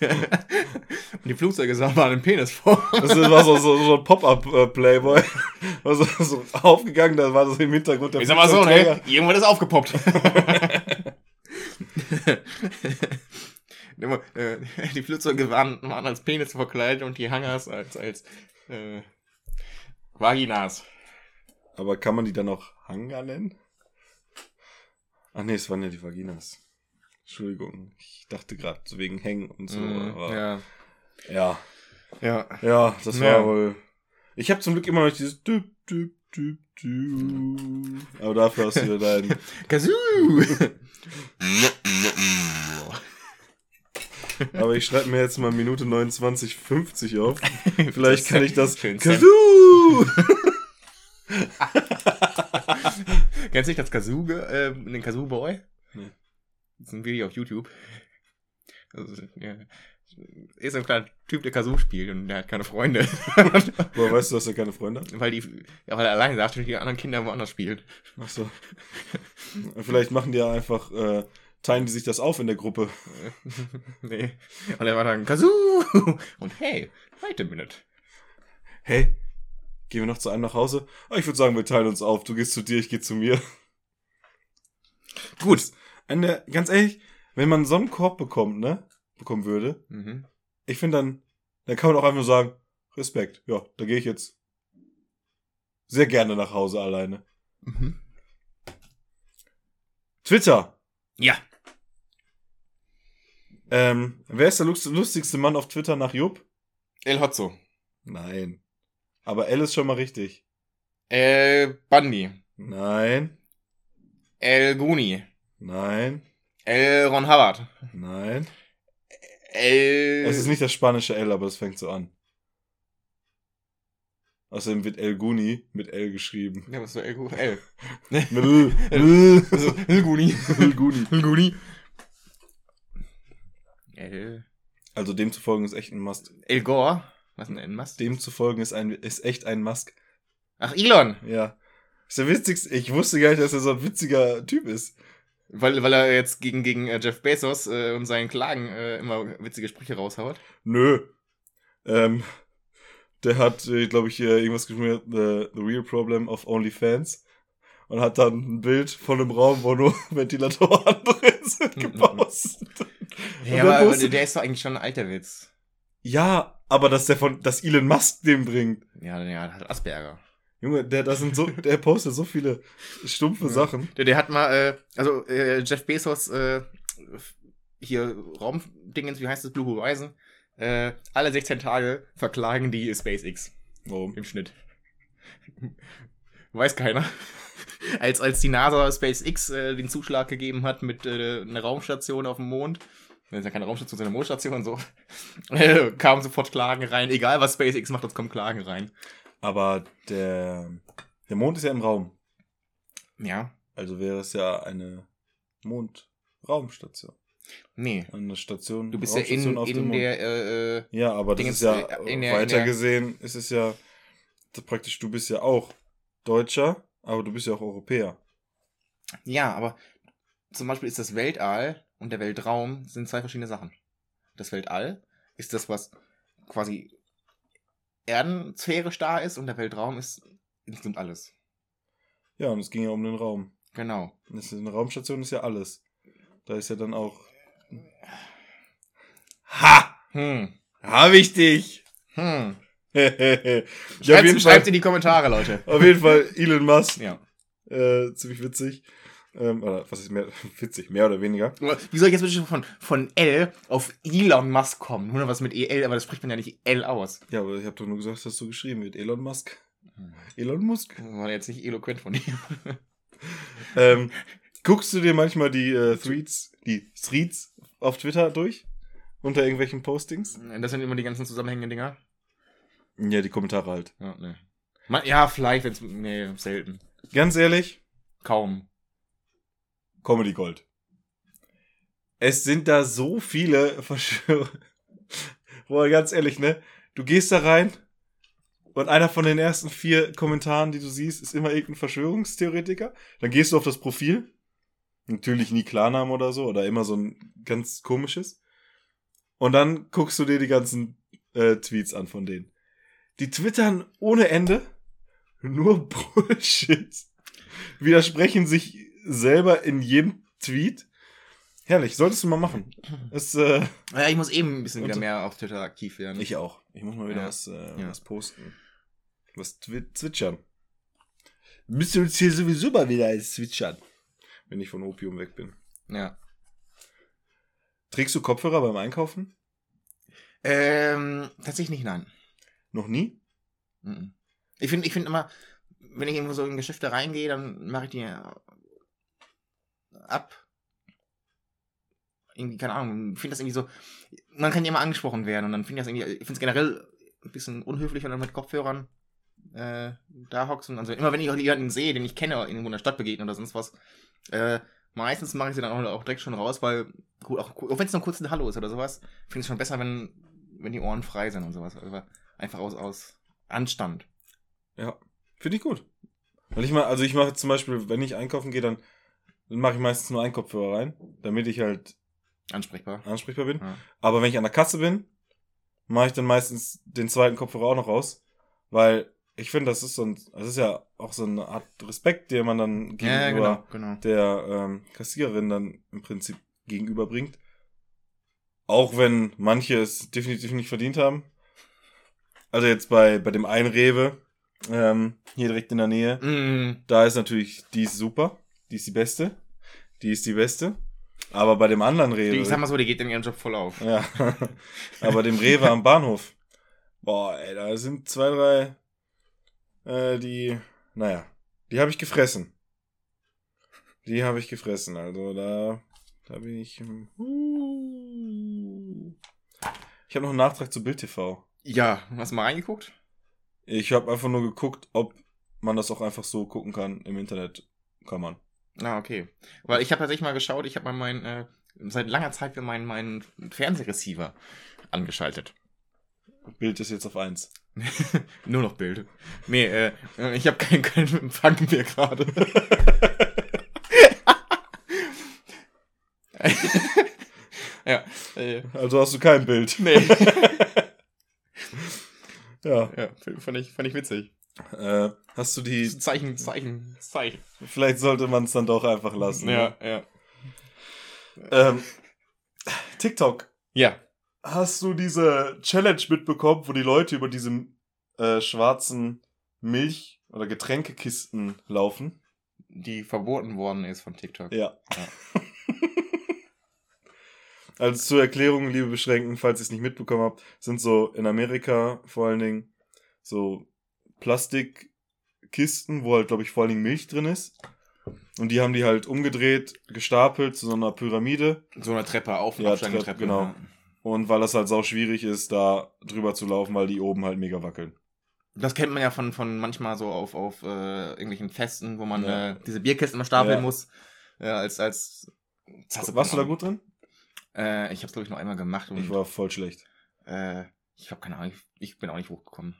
Und die Flugzeuge sahen mal einen Penis vor. Das war so, so, so ein Pop-Up-Playboy. War so, so aufgegangen, da war das im Hintergrund der Ich sag mal so, ne? Irgendwann ist aufgepoppt. Äh, die Flugzeuge waren, waren als Penis verkleidet und die Hangars als, als äh, Vaginas. Aber kann man die dann auch Hanga nennen? Ach nee, es waren ja die Vaginas. Entschuldigung, ich dachte gerade wegen Hängen und so. Mhm, ja. ja. Ja. Ja, das war Ja. wohl. Ich habe zum Glück immer noch dieses. Düp, düp, düp, düp. Aber dafür hast du wieder dein. Kazoo! Aber ich schreibe mir jetzt mal Minute 29,50 auf. Vielleicht kann ich das. Kazoo! Kennst du nicht das Kazoo, äh, den Kazoo Boy? Nee. Das ist ein Video auf YouTube. Also, ja. Ist ein kleiner Typ, der Kazoo spielt und der hat keine Freunde. Woher weißt du, dass er keine Freunde hat? weil die, ja, weil er alleine sagt und die anderen Kinder woanders spielen. Achso. Vielleicht machen die ja einfach, äh, teilen die sich das auf in der Gruppe. nee. Und er war dann Kazoo! Und hey, wait a minute. Hey, gehen wir noch zu einem nach Hause? Ah, ich würde sagen, wir teilen uns auf. Du gehst zu dir, ich gehe zu mir. Gut. Eine, ganz ehrlich, wenn man so einen Korb bekommt, ne? Bekommen würde, Mhm. ich finde dann, dann kann man auch einfach sagen, Respekt, ja, da gehe ich jetzt sehr gerne nach Hause alleine. Mhm. Twitter. Ja. Ähm, wer ist der lust- lustigste Mann auf Twitter nach Jupp? El Hotzo. Nein. Aber L ist schon mal richtig. El Bundy. Nein. El Guni. Nein. El Ron Hubbard. Nein. El... Es ist nicht das spanische L, aber es fängt so an. Außerdem wird El Guni mit L geschrieben. Ja, was ist El El? Mit L. L. Also, El Guni. El Guni. El Guni. El... Also dem zu folgen ist echt ein Must. El Gore. Was ist denn ein Mast? Dem zu folgen ist ein ist echt ein Musk. Ach, Elon. Ja. Ist der witzigste. Ich wusste gar nicht, dass er so ein witziger Typ ist. Weil, weil er jetzt gegen, gegen äh, Jeff Bezos äh, und seinen Klagen äh, immer witzige Sprüche raushaut. Nö. Ähm, der hat, glaube ich, äh, irgendwas geschrieben, the, the real problem of OnlyFans. Und hat dann ein Bild von einem Raum, wo nur Ventilatoren drin sind, gepostet. Und Ja, aber postet- der ist doch eigentlich schon ein alter Witz. Ja, aber dass der von, dass Elon Musk dem bringt. Ja, ja, der hat Asperger. Junge, der, das sind so, der postet so viele stumpfe Ja. Sachen. Der, der hat mal, äh, also äh, Jeff Bezos, äh, hier Raumdingens, wie heißt das, Blue Horizon, äh, alle 16 Tage verklagen die SpaceX Warum? im Schnitt. Weiß keiner. Als, als die NASA SpaceX äh, den Zuschlag gegeben hat mit äh, einer Raumstation auf dem Mond, das ist ja keine Raumstation, sondern eine Mondstation, so, äh, kamen sofort Klagen rein. Egal was SpaceX macht, es kommen Klagen rein. Aber der, der Mond ist ja im Raum. Ja, Also wäre es ja eine Mondraumstation. nee. Eine Station. Du bist ja in, auf dem in Mond. der, äh, äh, Ja, aber das ist ja äh, der- weiter gesehen, ist es ja praktisch, du bist ja auch Deutscher, aber du bist ja auch Europäer. Ja, aber zum Beispiel ist das Weltall und der Weltraum sind zwei verschiedene Sachen. Das Weltall ist das, was quasi erdensphärisch da ist und der Weltraum ist insgesamt alles. Ja, und es ging ja um den Raum. Genau. Das ist, eine Raumstation ist ja alles. Da ist ja dann auch. Ha! Hm. Hab ich dich! Hm. Ja, Schreibt schreibt in die Kommentare, Leute. auf jeden Fall Elon Musk. Ja. Äh, ziemlich witzig. Ähm, oder was ist mehr witzig? Mehr oder weniger. Wie soll ich jetzt bitte von, von L auf Elon Musk kommen? Nur noch was mit EL, aber das spricht man ja nicht L aus. Ja, aber ich habe doch nur gesagt, dass so geschrieben wird. Elon Musk. Hm. Elon Musk. Das war jetzt nicht eloquent von dir. Ähm, guckst du dir manchmal die äh, Threads, die Threads auf Twitter durch? Unter irgendwelchen Postings? Das sind immer die ganzen zusammenhängenden Dinger. Ja, die Kommentare halt. Ja, nee. Man, ja, vielleicht, wenn's. Nee, selten. Ganz ehrlich, Kaum. Comedy Gold. Es sind da so viele Verschwörer. Boah, ganz ehrlich, ne? Du gehst da rein und einer von den ersten vier Kommentaren, die du siehst, ist immer irgendein Verschwörungstheoretiker. Dann gehst du auf das Profil. Natürlich nie Klarnamen oder so, oder immer so ein ganz komisches. Und dann guckst du dir die ganzen äh, Tweets an von denen. Die twittern ohne Ende nur Bullshit. Widersprechen sich selber in jedem Tweet. Herrlich, solltest du mal machen. Es, äh, Ja, ich muss eben ein bisschen wieder mehr auf Twitter aktiv werden. ich auch. Ich muss mal wieder Ja. was, äh, Ja. was posten. Was twi zwitschern. Müsst ihr uns hier sowieso mal wieder als zwitschern. Wenn ich von Opium weg bin. Ja. Trägst du Kopfhörer beim Einkaufen? Ähm, tatsächlich nicht, nein. Noch nie? Mhm. Ich finde ich find immer, wenn ich irgendwo so in Geschäfte reingehe, dann mache ich die ab. irgendwie, keine Ahnung, ich finde das irgendwie so, man kann ja immer angesprochen werden und dann finde ich das irgendwie, ich finde es generell ein bisschen unhöflich, wenn du mit Kopfhörern äh, da hockst und also immer wenn ich auch jemanden sehe, den ich kenne, irgendwo in der Stadt begegnen oder sonst was, äh, meistens mache ich sie dann auch, auch direkt schon raus, weil, gut, auch, auch wenn es nur kurz ein Hallo ist oder sowas, finde ich es schon besser, wenn, wenn die Ohren frei sind und sowas. Also einfach aus, aus Anstand. Ja, finde ich gut. Weil ich mal, also ich mache zum Beispiel, wenn ich einkaufen gehe, dann, dann mache ich meistens nur einen Kopfhörer rein, damit ich halt Ansprechbar. ansprechbar bin. Ja. Aber wenn ich an der Kasse bin, mache ich dann meistens den zweiten Kopfhörer auch noch raus, weil ich finde, das ist so ein, das ist ja auch so eine Art Respekt, den man dann Ja, gegenüber genau, genau. der ähm, Kassiererin dann im Prinzip gegenüberbringt. Auch wenn manche es definitiv nicht verdient haben. Also jetzt bei, bei dem einen Rewe, ähm, hier direkt in der Nähe, Mm, da ist natürlich, die ist super, die ist die beste, die ist die beste. Aber bei dem anderen Rewe, ich sag mal so, die geht in ihren Job voll auf. ja, aber dem Rewe am Bahnhof, boah, ey, da sind zwei, drei, äh, die, naja, die habe ich gefressen. Die habe ich gefressen, also da, da bin ich. hm. Ich habe noch einen Nachtrag zu Bild TV. Ja, hast du mal reingeguckt? Ich habe einfach nur geguckt, ob man das auch einfach so gucken kann im Internet. Kann man. Ah, okay. Weil ich habe tatsächlich mal geschaut, ich habe mal meinen, äh, seit langer Zeit mir meinen, meinen Fernsehreceiver angeschaltet. Bild ist jetzt auf eins. Nur noch Bild. Nee, äh, ich habe keinen kein Empfang mehr gerade. ja, äh, Also hast du kein Bild. nee. Ja. ja, fand ich, fand ich witzig. Äh, hast du die. Zeichen, Zeichen, Zeichen. Vielleicht sollte man es dann doch einfach lassen. Ja, Ne? ja. Ähm, TikTok. Ja. Hast du diese Challenge mitbekommen, wo die Leute über diese äh, schwarzen Milch- oder Getränkekisten laufen? Die verboten worden ist von TikTok. Ja. also zur Erklärung, liebe Beschränkten, falls ihr es nicht mitbekommen habt, sind so in Amerika vor allen Dingen so Plastikkisten, wo halt, glaube ich, vor allen Dingen Milch drin ist. Und die haben die halt umgedreht, gestapelt zu so einer Pyramide. So eine Treppe, auf und Ja, absteigende Treppe, genau. ja. Und weil das halt sau schwierig ist, da drüber zu laufen, weil die oben halt mega wackeln. Das kennt man ja von, von manchmal so auf, auf äh, irgendwelchen Festen, wo man Ja. äh, diese Bierkisten immer stapeln Ja. muss. Ja, als, als. Warst du da gut drin? Äh, ich hab's, glaube ich, noch einmal gemacht und Ich war voll schlecht. äh, ich habe keine Ahnung, ich, ich bin auch nicht hochgekommen.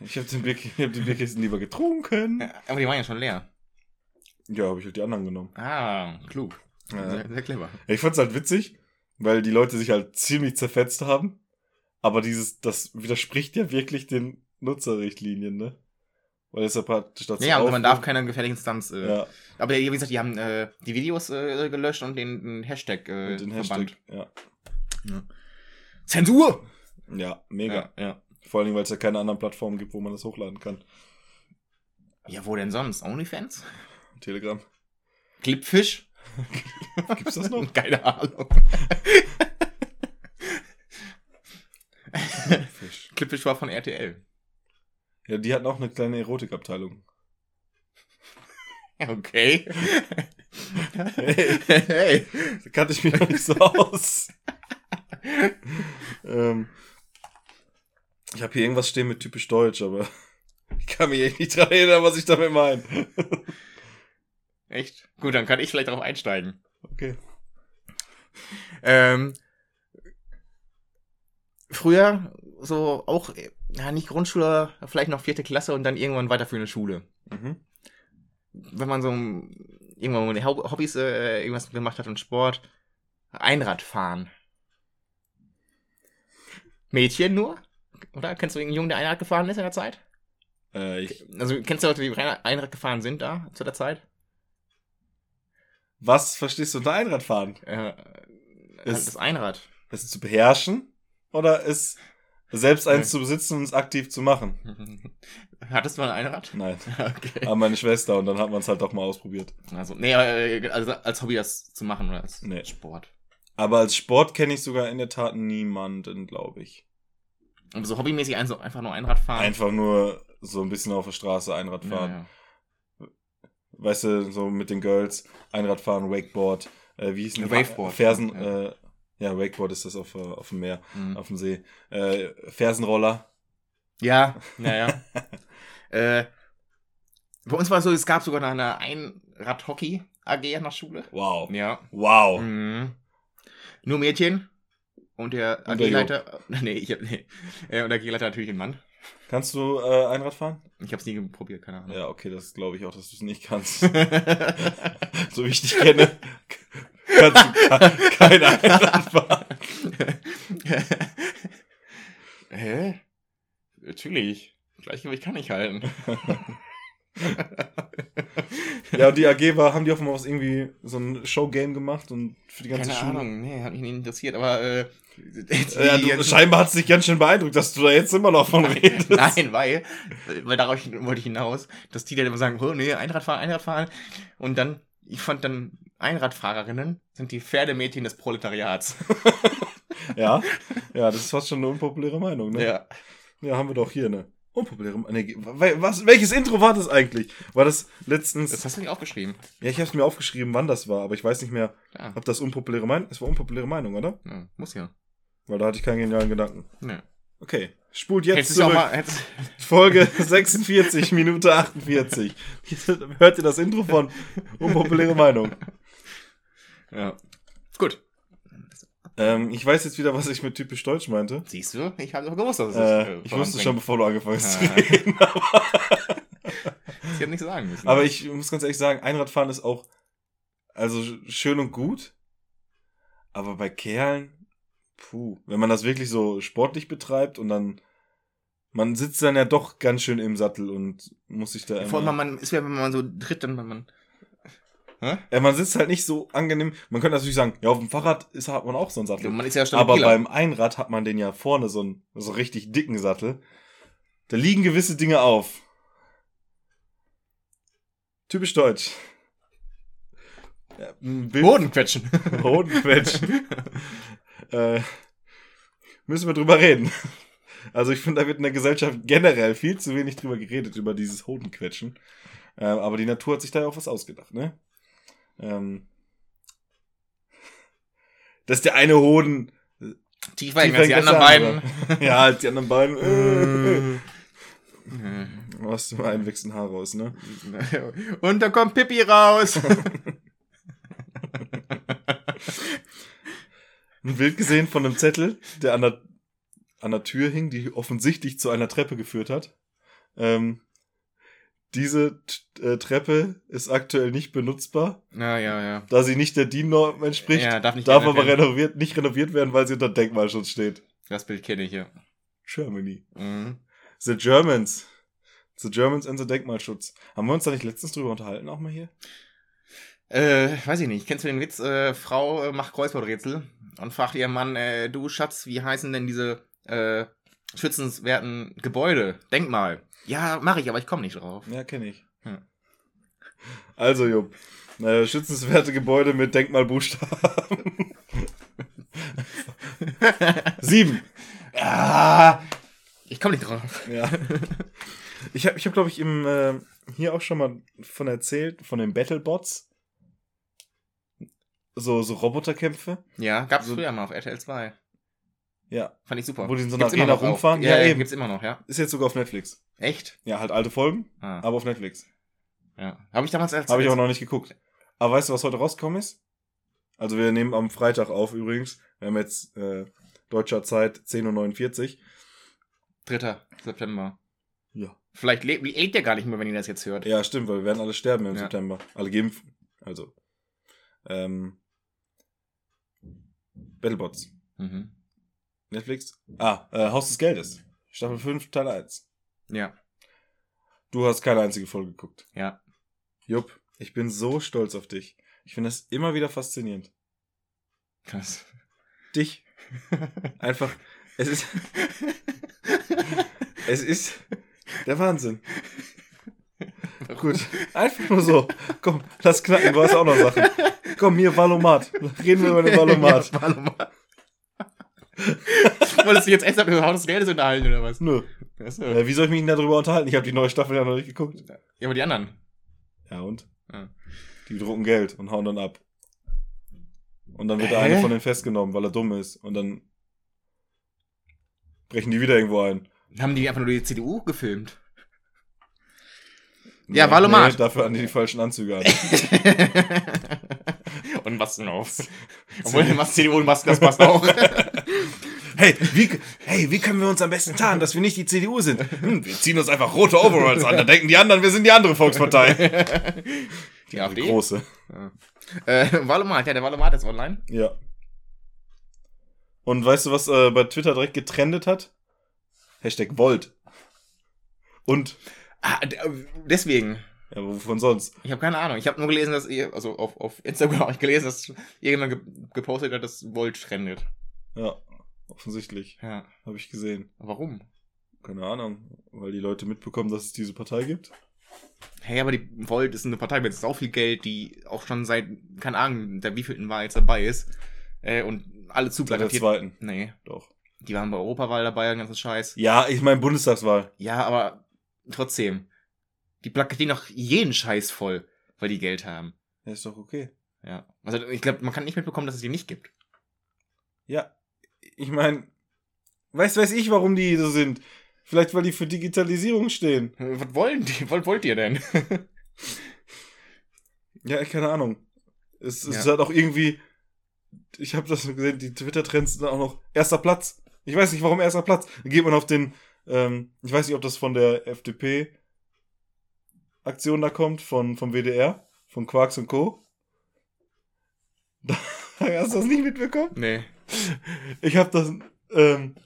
Ich habe den, Bier, ich hab den Bierkisten lieber getrunken. Ja, aber die waren ja schon leer. Ja, habe ich halt die anderen genommen. Ah, klug. Ja. Sehr, sehr clever. Ich fand's halt witzig, weil die Leute sich halt ziemlich zerfetzt haben. Aber dieses, das widerspricht ja wirklich den Nutzerrichtlinien, ne? Weil es ja praktisch dazu Ja, und man darf keine gefährlichen Stunts. Äh, Ja, Aber wie gesagt, die haben äh, die Videos äh, gelöscht und den, den Hashtag, äh, und den. Hashtag. Ja. Zensur! ja, mega. Ja, ja. Vor allem, weil es ja keine anderen Plattformen gibt, wo man das hochladen kann. Ja, wo denn sonst? OnlyFans? Telegram. Clipfish? Gibt's das noch? Keine Ahnung. Fisch. Clipfish war von RTL. Ja, die hatten auch eine kleine Erotikabteilung. Okay. Hey. hey. Da kannte ich mich noch nicht so aus. ähm, ich habe hier irgendwas stehen mit typisch Deutsch, aber ich kann mich echt nicht dran erinnern, was ich damit meine. Echt? Gut, dann kann ich vielleicht darauf einsteigen. Okay. Ähm, früher so auch, ja, nicht Grundschule, vielleicht noch vierte Klasse und dann irgendwann weiterführende Schule. Mhm. Wenn man so irgendwann Hob- Hobbys äh, irgendwas gemacht hat und Sport, Einradfahren. Mädchen nur? Oder? Kennst du irgendeinen Jungen, der Einrad gefahren ist in der Zeit? Äh, ich, Also kennst du Leute, die Einrad gefahren sind da zu der Zeit? was verstehst du unter Einradfahren? Äh, Es- das Einrad. Es zu beherrschen oder es selbst eins zu besitzen und es aktiv zu machen? Hattest du mal ein Einrad? Nein. Okay. Aber meine Schwester und dann hat man es halt doch mal ausprobiert. Also, nee, äh, also als Hobby das zu machen oder als Nee. Sport. Aber als Sport kenne ich sogar in der Tat niemanden, glaube ich. Aber so hobbymäßig einfach nur Einrad fahren. Einfach nur so ein bisschen auf der Straße Einrad fahren. ja, ja. weißt du, so mit den Girls, Einradfahren, Wakeboard, äh, wie hieß denn Waveboard. Fersen, Ja. Äh, ja, Wakeboard ist das auf, äh, auf dem Meer, Mhm. auf dem See. Äh, Fersenroller. Ja, naja. äh, bei uns war es so, es gab sogar eine Einrad-Hockey-AG an der Schule. Wow. Ja. Wow. Mhm. Nur Mädchen. Und der AG-Leiter. Nee, ich hab, nee. Äh, Und der AG-Leiter natürlich ein Mann. Kannst du äh, Einrad fahren? Ich hab's nie probiert, keine Ahnung. Ja, okay, das glaube ich auch, dass du es nicht kannst. so wie ich dich kenne, kannst du ke- kein Einrad fahren. Hä? Natürlich. Gleichgewicht kann ich halten. Ja, und die AG war, haben die mal was irgendwie so ein Showgame gemacht und für die ganze Keine Schule. Ahnung, nee, hat mich nie interessiert, aber äh, Ja, du, scheinbar hat es dich ganz schön beeindruckt, dass du da jetzt immer noch von redest. Nein, weil, weil darauf wollte ich hinaus, dass die dann immer sagen, oh nee, Einradfahren, Einradfahren. Und dann, ich fand dann, Einradfahrerinnen sind die Pferdemädchen des Proletariats. Ja, ja, das ist fast schon eine unpopuläre Meinung, ne? Ja. Ja, haben wir doch hier eine unpopuläre nee, was, Welches Intro war das eigentlich? War das letztens. Das hast du nicht aufgeschrieben. ja, ich habe es mir aufgeschrieben, wann das war, aber ich weiß nicht mehr, Ja, ob das unpopuläre Meinung. Es war unpopuläre Meinung, oder? ja muss ja. Weil da hatte ich keinen genialen Gedanken. Nee. Okay, spult jetzt Hättest zurück. mal, Folge 46, Minute 48. Hört ihr das Intro von Unpopuläre Meinung? ja. Gut. Ähm, ich weiß jetzt wieder, was ich mit typisch Deutsch meinte. Siehst du? Ich habe doch gewusst, dass es Äh, ich wusste schon, bevor du angefangen hast zu Ah. reden. Ich hätte nicht sagen müssen. Aber ich muss ganz ehrlich sagen, Einradfahren ist auch also schön und gut. Aber bei Kerlen, puh, wenn man das wirklich so sportlich betreibt und dann man sitzt dann ja doch ganz schön im Sattel und muss sich da Vor allem, man, ist ja, wenn man so tritt, dann man, man Hä? ja, man sitzt halt nicht so angenehm. Man könnte natürlich sagen, ja, auf dem Fahrrad ist, hat man auch so einen Sattel. man ist ja Aber stabiler. beim Einrad hat man den ja vorne so einen so richtig dicken Sattel. Da liegen gewisse Dinge auf. Typisch deutsch. Ja, ein Bild Bodenquetschen. Äh, müssen wir drüber reden. Also ich finde, da wird in der Gesellschaft generell viel zu wenig drüber geredet, über dieses Hodenquetschen. Äh, aber die Natur hat sich da ja auch was ausgedacht, ne? Ähm, dass der eine Hoden Tiefer tiefer als die anderen beiden. ja, als die anderen beiden. Äh, Äh. was du einen wächst ein Haar raus, ne? Und da kommt Pippi raus. Ein Bild gesehen von einem Zettel, der an der, an der Tür hing, die offensichtlich zu einer Treppe geführt hat. Ähm, diese äh, Treppe ist aktuell nicht benutzbar, Na ja, ja. da sie nicht der DIN-Norm entspricht. Ja, darf nicht darf aber renoviert, nicht renoviert werden, weil sie unter Denkmalschutz steht. Das Bild kenne ich ja. Germany. Mhm. The Germans. The Germans and the Denkmalschutz. Haben wir uns da nicht letztens drüber unterhalten, auch mal hier? Äh, weiß ich nicht. Kennst du den Witz? Äh, Frau äh, macht Kreuzworträtsel und fragt ihren Mann, äh, du Schatz, wie heißen denn diese äh, schützenswerten Gebäude? Denkmal. Ja, mache ich, aber ich komme nicht drauf. Ja, kenne ich. Ja. Also, Jupp. Äh, schützenswerte Gebäude mit Denkmalbuchstaben. Sieben. Ja, ich komme nicht drauf. Ja. Ich habe, ich hab, glaube ich, im, äh, hier auch schon mal von erzählt, von den Battlebots. So, so Roboterkämpfe. Ja, gab's So- früher mal auf RTL 2. Ja. Fand ich super. Wo die in so einer Gibt's immer Arena auch. rumfahren? Ja, Ja, eben. gibt's immer noch, ja. Ist jetzt sogar auf Netflix. Echt? Ja, halt alte Folgen, Ah, aber auf Netflix. ja. Habe ich damals als Habe ich aber noch nicht geguckt. Aber weißt du, was heute rausgekommen ist? Also wir nehmen am Freitag auf übrigens. Wir haben jetzt äh, deutscher Zeit 10.49 Uhr. 3. September. Ja. Vielleicht lebt, lebt der gar nicht mehr, wenn ihr das jetzt hört. Ja, stimmt, weil wir werden alle sterben im Ja. September. Alle geimpft. Also. Ähm, Battlebots. Mhm. Netflix. Ah, äh, Haus des Geldes. Staffel 5, Teil 1. Ja, Du hast keine einzige Folge geguckt. ja. Jupp, ich bin so stolz auf dich. Ich finde das immer wieder faszinierend. Krass. Dich. Einfach. Es ist. es ist der Wahnsinn. Gut. Einfach nur so. Komm, lass knacken, du hast auch noch Sachen. Komm, hier, Valomat. Reden wir über den Valomat. Ja. Wolltest du jetzt extra über Haus des Geldes unterhalten, oder was? Nö. Achso. Äh, wie soll ich mich denn darüber unterhalten? Ich habe die neue Staffel ja noch nicht geguckt. Ja, aber die anderen. Ja, und? Ja. Die drucken Geld und hauen dann ab. Und dann wird der Hä? eine von denen festgenommen, weil er dumm ist. Und dann brechen die wieder irgendwo ein. Haben die einfach nur die CDU gefilmt? Ja, Valomat. Nee, dafür die die falschen Anzüge an. und Masken auf. Obwohl, CDU und Masken, das passt auch. Hey wie, hey, wie können wir uns am besten tarnen, dass wir nicht die CDU sind? Hm, wir ziehen uns einfach rote Overalls an. Da denken die anderen, wir sind die andere Volkspartei. Die Die AfD? große. Äh, Valomat, ja, der Valomat ist online. Ja. Und weißt du, was äh, bei Twitter direkt getrendet hat? Hashtag Volt. Und, Ah, äh, deswegen. Ja, wovon sonst? Ich habe keine Ahnung. Ich habe nur gelesen, dass ihr, also auf, auf Instagram habe ich gelesen, dass irgendjemand ge gepostet hat, dass Volt trendet. Ja, offensichtlich. Ja. Habe ich gesehen. Warum? Keine Ahnung. Weil die Leute mitbekommen, dass es diese Partei gibt. Hey, aber die Volt ist eine Partei mit so viel Geld, die auch schon seit, keine Ahnung, der wievielten Wahl jetzt dabei ist. Äh, und alle Seit der zuplakatiert. zweiten. Nee, Doch. die waren bei Europawahl dabei, den ganzen Scheiß. Ja, ich meine Bundestagswahl. Ja, aber trotzdem. Die plakatieren doch jeden Scheiß voll, weil die Geld haben. Ja, ist doch okay. Ja. Also ich glaube, man kann nicht mitbekommen, dass es die nicht gibt. Ja, ich meine, weiß weiß ich, warum die so sind. Vielleicht, weil die für Digitalisierung stehen. Was wollen die? Was wollt ihr denn? Ja, keine Ahnung. Es, es Ja. ist halt auch irgendwie, ich habe das gesehen, die Twitter-Trends sind auch noch erster Platz. Ich weiß nicht, warum erster Platz. Dann geht man auf den, ähm, ich weiß nicht, ob das von der FDP-Aktion da kommt, von, vom WDR, von Quarks und Co. Hast du das nicht mitbekommen? nee. Ich habe das, ähm,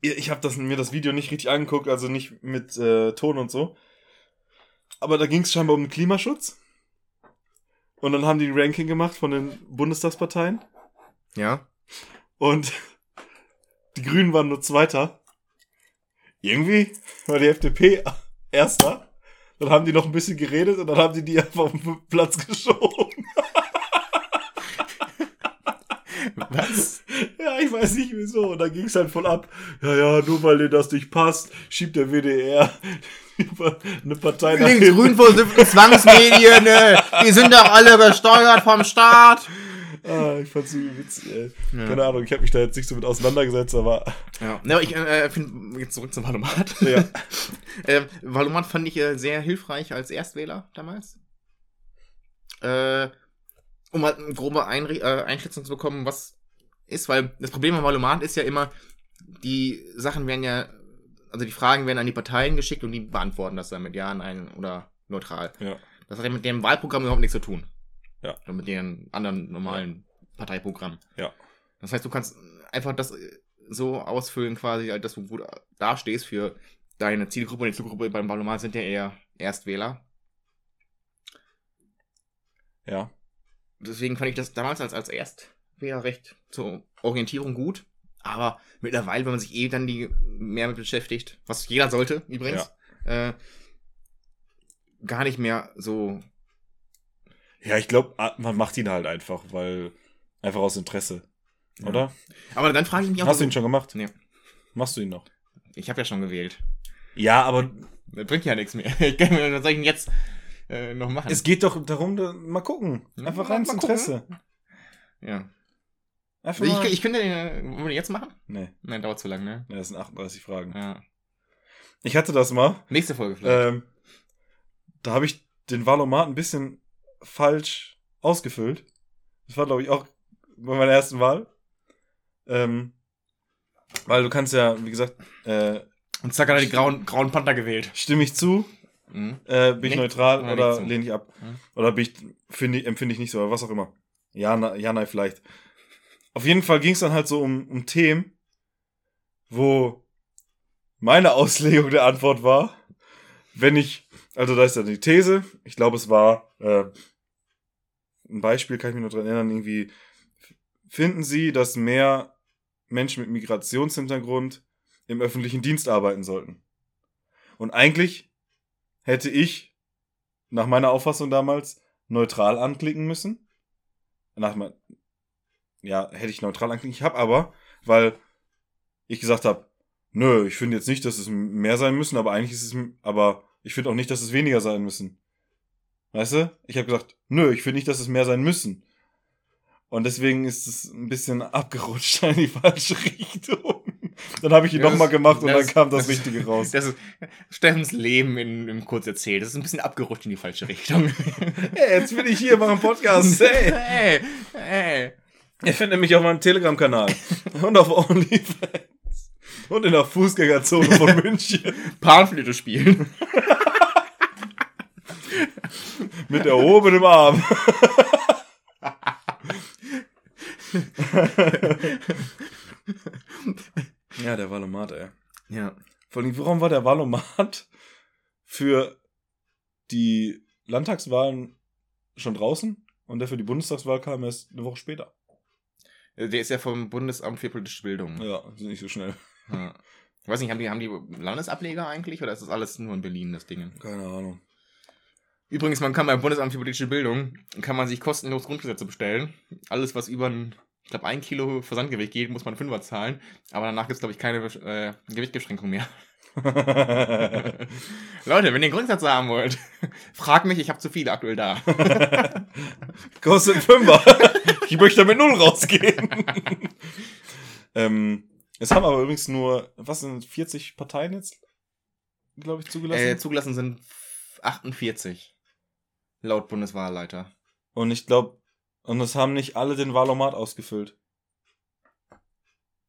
ich habe das mir das Video nicht richtig angeguckt, also nicht mit äh, Ton und so. Aber da ging es scheinbar um den Klimaschutz. Und dann haben die ein Ranking gemacht von den Bundestagsparteien. Ja. Und die Grünen waren nur Zweiter. Irgendwie war die FDP Erster. Dann haben die noch ein bisschen geredet und dann haben die die einfach auf den Platz geschoben. Was? Ja, ich weiß nicht wieso. Und dann ging es halt voll ab. Ja, ja, nur weil dir das nicht passt, schiebt der WDR eine Partei nach hinten. Links-grün Zwangsmedien, ne? Die sind doch alle gesteuert vom Staat. Ah, ich fand's so witzig, ey. Ja. Keine Ahnung, ich habe mich da jetzt nicht so mit auseinandergesetzt, aber Ja, aber ich äh, finde, jetzt zurück zum Valomat. ja. äh, Valomat fand ich äh, sehr hilfreich als Erstwähler damals. Äh, um halt eine grobe Einri äh, Einschätzung zu bekommen, was ist, weil das Problem am Valomat ist ja immer, die Sachen werden ja, also die Fragen werden an die Parteien geschickt und die beantworten das dann mit Ja, Nein oder neutral. Ja. Das hat ja mit dem Wahlprogramm überhaupt nichts zu tun. Ja. Oder mit den anderen normalen Parteiprogrammen. Ja. Das heißt, du kannst einfach das äh, so ausfüllen, quasi, halt, dass du gut dastehst für deine Zielgruppe. Und die Zielgruppe beim Wahlomat sind ja eher Erstwähler. Ja. Deswegen fand ich das damals als, als Erstwähler recht zur Orientierung gut. Aber mittlerweile, wenn man sich eh dann die mehr mit beschäftigt, was jeder sollte übrigens, äh, gar nicht mehr so. Ja, ich glaube, man macht ihn halt einfach, weil einfach aus Interesse. Ja. Oder? Aber dann frage ich mich auch. Hast du ihn schon gemacht? Nee. Machst du ihn noch? Ich habe ja schon gewählt. Ja, aber Das bringt ja nichts mehr. Ich kann, was soll ich denn jetzt äh, noch machen? es geht doch darum, da, mal gucken. Ja, Einfach rein ins gucken. Interesse. ja. Einfach Ich, mal. ich könnte den, äh, wollen wir jetzt machen? nee, Nein, dauert zu lang, ne? das sind 38 Fragen. Ja. Ich hatte das mal. Nächste Folge vielleicht. Ähm, da habe ich den Valomat ein bisschen falsch ausgefüllt. Das war, glaube ich, auch bei meiner ersten Wahl. Ähm, weil du kannst ja, wie gesagt, äh, Und zack hat er die grauen, grauen Panther gewählt. stimme ich zu, Mhm. äh, bin ich Nicht neutral oder lehne ich ab. Mhm. Oder bin ich, finde ich, empfinde ich nicht so, oder was auch immer. Ja, na, ja, nein, vielleicht. Auf jeden Fall ging es dann halt so um, um Themen, wo meine Auslegung der Antwort war, wenn ich, also da ist ja die These, ich glaube es war, äh, ein Beispiel kann ich mich noch dran erinnern, irgendwie, finden Sie, dass mehr Menschen mit Migrationshintergrund im öffentlichen Dienst arbeiten sollten? Und eigentlich hätte ich, nach meiner Auffassung damals, neutral anklicken müssen. Nach mein, ja, hätte ich neutral anklicken. Ich habe aber, weil ich gesagt habe, nö, ich finde jetzt nicht, dass es mehr sein müssen, aber eigentlich ist es, aber ich finde auch nicht, dass es weniger sein müssen. Weißt du? Ich habe gesagt, nö, ich finde nicht, dass es mehr sein müssen. Und deswegen ist es ein bisschen abgerutscht in die falsche Richtung. Dann habe ich ihn nochmal gemacht und das- dann kam das, das- Richtige raus. Das ist Steffens Leben in, in kurz erzählt. Das ist ein bisschen abgerutscht in die falsche Richtung. Hey, jetzt bin ich hier, mache einen Podcast. Hey. hey, hey. Ihr findet mich auf meinem Telegram-Kanal und auf OnlyFans und in der Fußgängerzone von München Panflöte spielen. mit erhobenem Arm. ja, der Valomat, ey. Ja. Vor allem, warum war der Valomat für die Landtagswahlen schon draußen und der für die Bundestagswahl kam erst eine Woche später? Der ist ja vom Bundesamt für politische Bildung. Ja, sind nicht so schnell. Ja. Ich weiß nicht, haben die, haben die Landesableger eigentlich oder ist das alles nur in Berlin, das Ding? Keine Ahnung. Übrigens, man kann beim Bundesamt für politische Bildung, kann man sich kostenlos Grundgesetze bestellen. Alles, was über ein, ich glaube, ein Kilo Versandgewicht geht, muss man Fünfer zahlen. Aber danach gibt es, glaube ich, keine äh, Gewichtbeschränkung mehr. Leute, wenn ihr einen Grundsatz haben wollt, fragt mich, ich habe zu viele aktuell da. Kostet Fünfer. ich möchte mit null rausgehen. ähm, es haben aber übrigens nur, was sind 40 Parteien jetzt, glaube ich, zugelassen? äh, zugelassen sind 48. Laut Bundeswahlleiter. und ich glaube, und es haben nicht alle den Wahlomat ausgefüllt.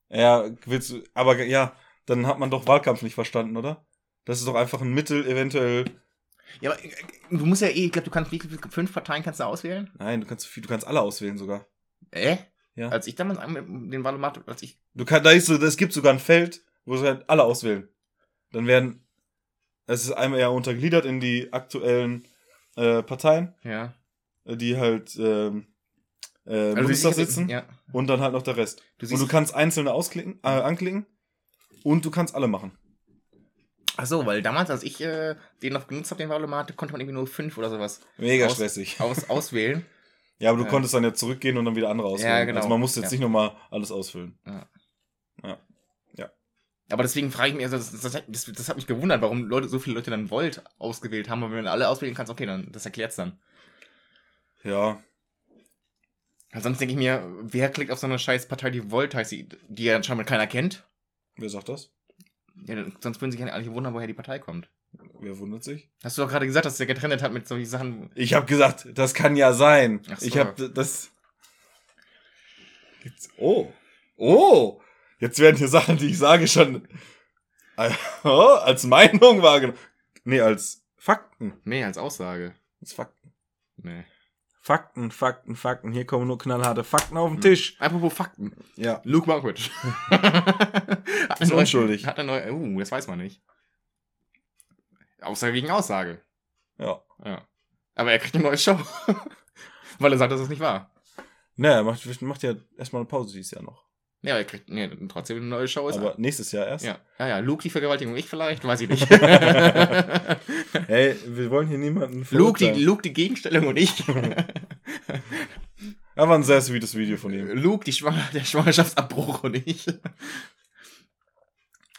Ja, willst du, aber ja, dann hat man doch Wahlkampf nicht verstanden, oder? Das ist doch einfach ein Mittel, eventuell. Ja, aber äh, du musst ja eh, ich glaube, du kannst, wie fünf Parteien kannst du auswählen? Nein, du kannst du kannst alle auswählen sogar. Äh? Ja. Als ich damals den Wahlomat, als ich Du kannst, da ist so, es gibt sogar ein Feld, wo sie halt alle auswählen. Dann werden, es ist einmal ja untergliedert in die aktuellen äh, Parteien, Ja. äh, die halt ähm, äh, Also Bundestag sitzen Ja. und dann halt noch der Rest. Du und du kannst einzelne ausklicken, äh, anklicken und du kannst alle machen. ach so, weil damals, als ich äh, den noch genutzt habe, den Wahlomat, konnte man irgendwie nur fünf oder sowas Mega Aus- stressig. aus, auswählen. Ja, aber du Ja. konntest dann ja zurückgehen und dann wieder andere auswählen. Ja, genau. Also man muss jetzt Ja. nicht nochmal alles ausfüllen. Aber deswegen frage ich mich, also das, das, hat- das, das hat mich gewundert, warum Leute, so viele Leute dann Volt ausgewählt haben. Aber wenn du alle auswählen kannst, okay, dann das erklärt's dann. Ja, Weil sonst denke ich mir, wer klickt auf so eine scheiß Partei, die Volt heißt, die, die ja anscheinend keiner kennt? wer sagt das? Ja, sonst würden sich ja alle wundern, woher die Partei kommt. Wer wundert sich? Hast du doch gerade gesagt, dass der getrennt hat mit solchen Sachen. Ich habe gesagt, das kann ja sein. Ach so. Ich habe das. Oh. Oh. Jetzt werden hier Sachen, die ich sage, schon oh, als Meinung wahrgenommen. Nee, als Fakten. Nee, als Aussage. Als Fakten. Nee. Fakten, Fakten, Fakten. Hier kommen nur knallharte Fakten auf den Hm. Tisch. Apropos Fakten. Ja. Luke Mockridge. Ist neue- unschuldig. Hat eine neue. Uh, das weiß man nicht. Aussage wegen Aussage. Ja. Ja. Aber er kriegt eine neue Show. Weil er sagt, dass es nicht wahr. Ne, er macht, macht ja erstmal eine Pause dieses Jahr noch. Ja, aber er kriegt nee, trotzdem eine neue Show. Ist Aber nächstes Jahr erst. ja. ja, ja, Luke die Vergewaltigung, ich vielleicht, weiß ich nicht. Hey, wir wollen hier niemanden Luke, die. Luke die Gegenstellung und ich. Aber ein sehr sweetes Video von ihm. Luke die Schwang der Schwangerschaftsabbruch und ich.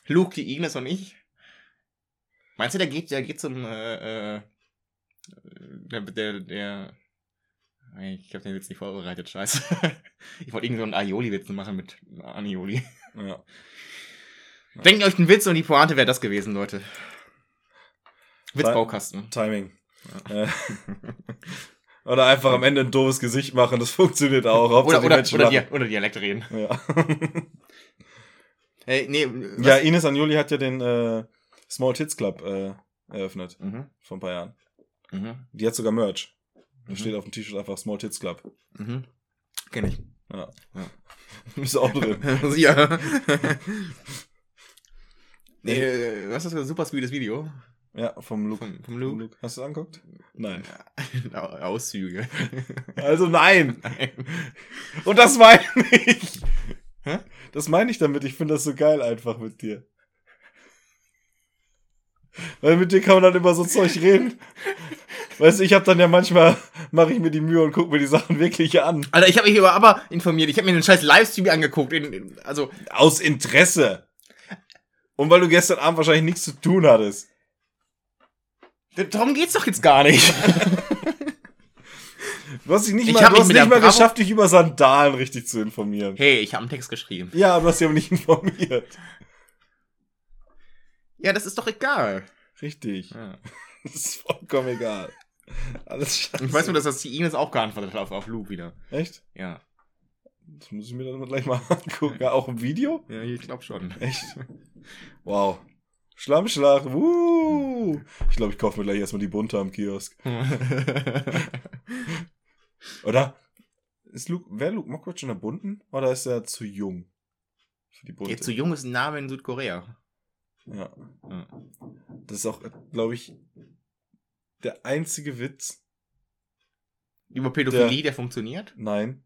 Luke die Ines und ich. Meinst du, der geht, der geht zum, äh, äh, der, der, der, ich hab den Witz nicht vorbereitet, scheiße. Ich wollte irgendwie so einen Aioli-Witz machen mit Anioli. Ja. Denkt euch einen Witz und die Pointe wäre das gewesen, Leute. Witzbaukasten. Timing. Äh, Oder einfach am Ende ein doofes Gesicht machen, das funktioniert auch. Oder, Hauptsache oder, oder. Dia oder Dialekt reden. Ja. Hey, nee, was? ja, Ines Anjoli hat ja den äh, Small Tits Club äh, eröffnet. Mhm, Vor ein paar Jahren. mhm, Die hat sogar Merch. Da Mhm. steht auf dem T-Shirt einfach Small Tits Club. mhm. Kenn ich. Ja. Ja. Bist du auch drin. ja. nee, äh, was ist das super sweetes Video? Ja, vom Luke. Vom, vom Luke? Hast du es angeguckt? Nein. Au- Auszüge. Also nein. Nein. Und das meine ich. Hä? Das meine ich damit. Ich finde das so geil einfach mit dir. Weil mit dir kann man dann über so Zeug reden. Weißt du, ich habe dann ja manchmal, mache ich mir die Mühe und gucke mir die Sachen wirklich an. Alter, ich habe mich über aber informiert. Ich habe mir den scheiß Livestream angeguckt. In, in, also, Aus Interesse. Und weil du gestern Abend wahrscheinlich nichts zu tun hattest. darum geht's doch jetzt gar nicht. Du hast dich nicht Ich mal, du hast nicht mal geschafft, dich über Sandalen richtig zu informieren. Hey, ich habe einen Text geschrieben. Ja, du hast dich aber nicht informiert. Ja, das ist doch egal. Richtig. Ja. Das ist vollkommen egal. Alles scheiße. Ich weiß nur, dass das die Ines auch geantwortet hat auf, auf Luke wieder. Echt? Ja. Das muss ich mir dann gleich mal angucken. Ja, auch im Video? Ja, ich glaube schon. Echt? Wow. Schlammschlag. Woo. Ich glaube, ich kaufe mir gleich erstmal die bunte am Kiosk. Oder? Ist Luke, wäre Luke Mockridge in der bunten? Oder ist er zu jung? Für die bunte. Jetzt so jung ist ein Name in Südkorea. Ja. Ja. Das ist auch, glaube ich, der einzige Witz. Über Pädophilie, der, funktioniert? Nein.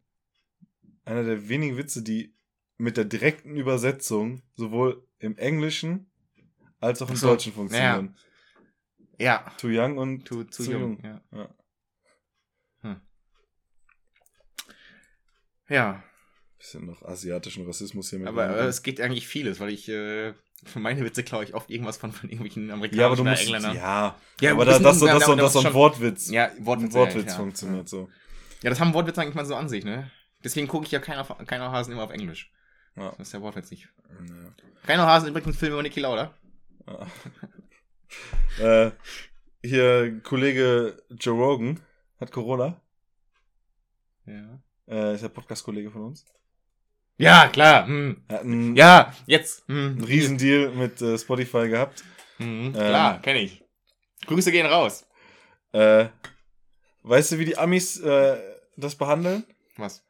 Einer der wenigen Witze, die mit der direkten Übersetzung sowohl im Englischen als auch im so, Deutschen funktionieren. Ja. Too young und Zu, zu, Zu jung. jung. Ja. Ja. ja. Bisschen noch asiatischen Rassismus hier mit. Aber äh, es geht eigentlich vieles, weil ich äh, für meine Witze klaue ich oft irgendwas von, von irgendwelchen Amerikanern ja, aber du musst, Engländern. ja, Ja, aber da, das, so, da- das, so, da das so ein Wortwitz, Ja, ein Wortwitze. Wortwitz ja. funktioniert so. Ja, das haben Wortwitze eigentlich mal so an sich, ne? Deswegen gucke ich ja keiner, keiner Hasen immer auf Englisch. Ja. Das ist der Wortwitz nicht. Ja. Keiner Hasen übrigens Film über Niki Lauda. Ja. äh, hier, Kollege Joe Rogan hat Corona. Ja. Äh, ist ja Podcast-Kollege von uns. Ja, klar. Hm. Hat einen, Ja, jetzt. einen Hm. Riesendeal mit äh, Spotify gehabt. Hm. Klar, kenne ich. Grüße gehen raus. Äh, weißt du, wie die Amis äh, das behandeln? Was?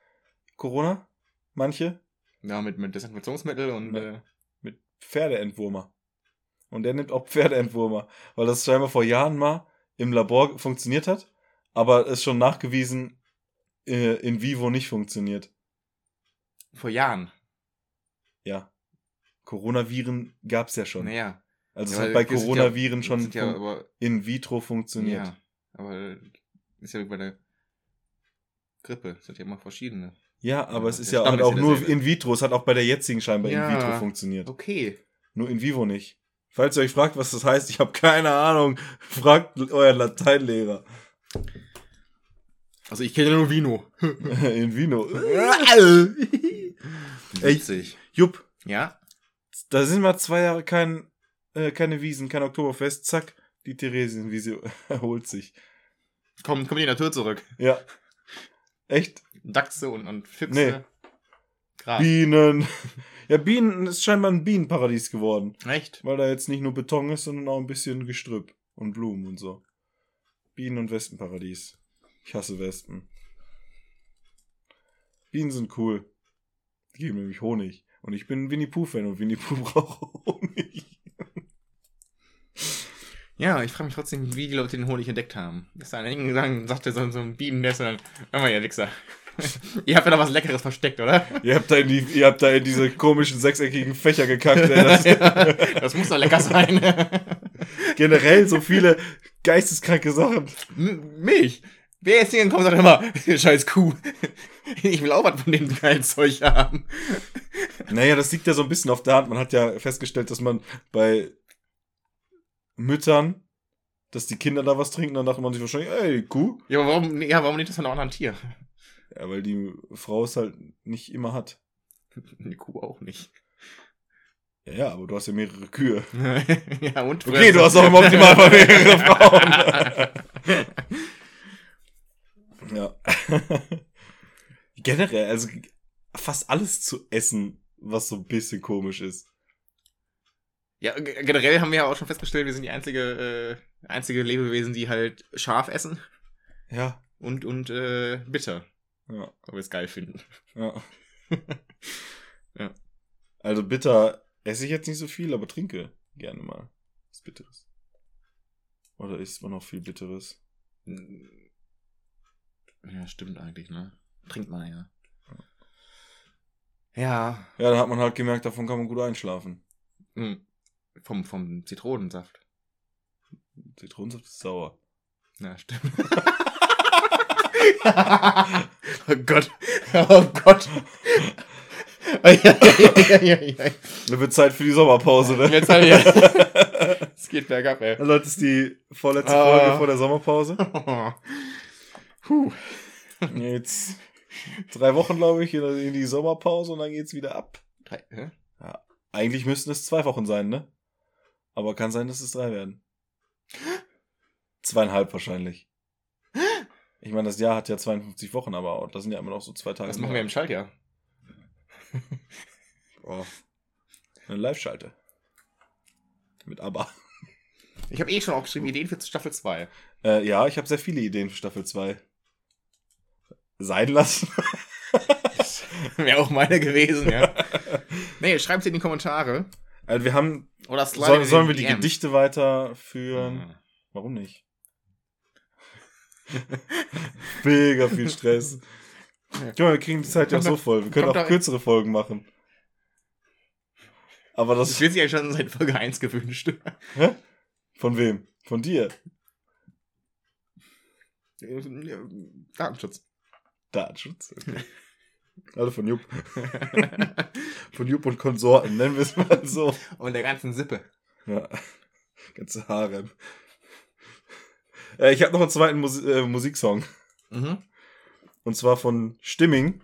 Corona? Manche? Ja, mit, mit Desinfektionsmittel und. Ja. Äh, Mit Pferdeentwurmer. Und der nimmt auch Pferdeentwurmer, weil das scheinbar vor Jahren mal im Labor funktioniert hat, aber es schon nachgewiesen äh, in vivo nicht funktioniert. Vor Jahren. Ja. Coronaviren gab's ja schon. Naja. also Ja, es hat bei Coronaviren ja, schon ja aber, in vitro funktioniert. Ja, aber ist ja wie bei der Grippe. Das sind ja immer verschiedene. Ja, aber Ja, es ist ja Stamm ist auch ja nur in vitro. Es hat auch bei der jetzigen scheinbar Ja. in vitro funktioniert. Okay. Nur in vivo nicht. Falls ihr euch fragt, was das heißt, ich habe keine Ahnung. Fragt euren Lateinlehrer. Also ich kenne nur Vino. in Vino. Witzig. Jupp, Ja? da sind mal zwei Jahre kein, äh, keine Wiesen, kein Oktoberfest. Zack, die Theresienwiese erholt sich. Komm, komm in die Natur zurück. Ja. Echt? Dachse und, und Füchse. Nee. Gras. Bienen. Ja, Bienen ist scheinbar ein Bienenparadies geworden. Echt? Weil da jetzt nicht nur Beton ist, sondern auch ein bisschen Gestrüpp und Blumen und so. Bienen- und Wespenparadies. Ich hasse Wespen. Bienen sind cool. Die geben nämlich Honig. Und ich bin Winnie Pooh-Fan und Winnie Pooh braucht Honig. Ja, ich frage mich trotzdem, wie die Leute den Honig entdeckt haben. Ist da ein sagen, sagte so, so ein Bienennest und dann, hör mal, ihr Wichser. ihr habt ja da was Leckeres versteckt, oder? Ihr habt da in, die, ihr habt da in diese komischen sechseckigen Fächer gekackt. ey. Das, Ja, das muss doch lecker sein. generell so viele geisteskranke Sachen. M- Milch. Wer jetzt hier kommt, sagt immer, scheiß Kuh. Ich will auch was von dem geilen Zeug haben. Naja, das liegt ja so ein bisschen auf der Hand. Man hat ja festgestellt, dass man bei Müttern, dass die Kinder da was trinken, dann dachte man sich wahrscheinlich, ey, Kuh. Ja, aber warum, ja, warum nicht das von einem anderen Tier? Ja, weil die Frau es halt nicht immer hat. Die Kuh auch nicht. Ja, ja, aber du hast ja mehrere Kühe. ja, und Okay, du hast auch im Optimalfall mehrere Frauen. Ja. Generell, also fast alles zu essen, was so ein bisschen komisch ist. Ja, generell haben wir ja auch schon festgestellt, wir sind die einzige, äh, einzige Lebewesen, die halt scharf essen Ja. und, und äh, bitter, Ja. weil wir es geil finden. Ja. Ja. Also bitter esse ich jetzt nicht so viel, aber trinke gerne mal was Bitteres. Oder isst man auch viel Bitteres? Ja, stimmt eigentlich, ne? Trinkt man ja. Ja, Ja, da hat man halt gemerkt, davon kann man gut einschlafen. hm. vom, vom Zitronensaft. Zitronensaft ist sauer. Ja, stimmt. oh Gott. Oh Gott. Da wird Zeit für die Sommerpause, ne? Jetzt halt ja. Es geht bergab, ey. Also, das ist die vorletzte Ah. Folge vor der Sommerpause. Puh. Jetzt drei Wochen, glaube ich, in die Sommerpause und dann geht's wieder ab. Drei, hä? Eigentlich müssten es zwei Wochen sein, ne? Aber kann sein, dass es drei werden. Zweieinhalb wahrscheinlich. Ich meine, das Jahr hat ja 52 Wochen, aber das sind ja immer noch so zwei Tage. Was machen wir im Schaltjahr? Oh. Eine Live-Schalte. Mit ABBA. Ich habe eh schon aufgeschrieben, Ideen für Staffel 2. Äh, ja, ich habe sehr viele Ideen für Staffel 2. Sein lassen. Wäre auch meine gewesen, ja. nee, schreibt in die Kommentare. Also wir haben. Oder Soll, sollen wir die DMs. Gedichte weiterführen? Mhm. Warum nicht? Mega viel Stress. Guck mal, wir kriegen die Zeit ja auch so voll. Wir können auch kürzere Folgen machen. Aber Das das. wird sich ja schon seit Folge 1 gewünscht. Hä? Von wem? Von dir? Datenschutz. Datenschutz. Okay. Alle von Jupp. Von Jupp und Konsorten, nennen wir es mal so. Und der ganzen Sippe. Ja. Ganze Harem. Äh, ich habe noch einen zweiten Mus äh, Musiksong. Mhm. Und zwar von Stimming.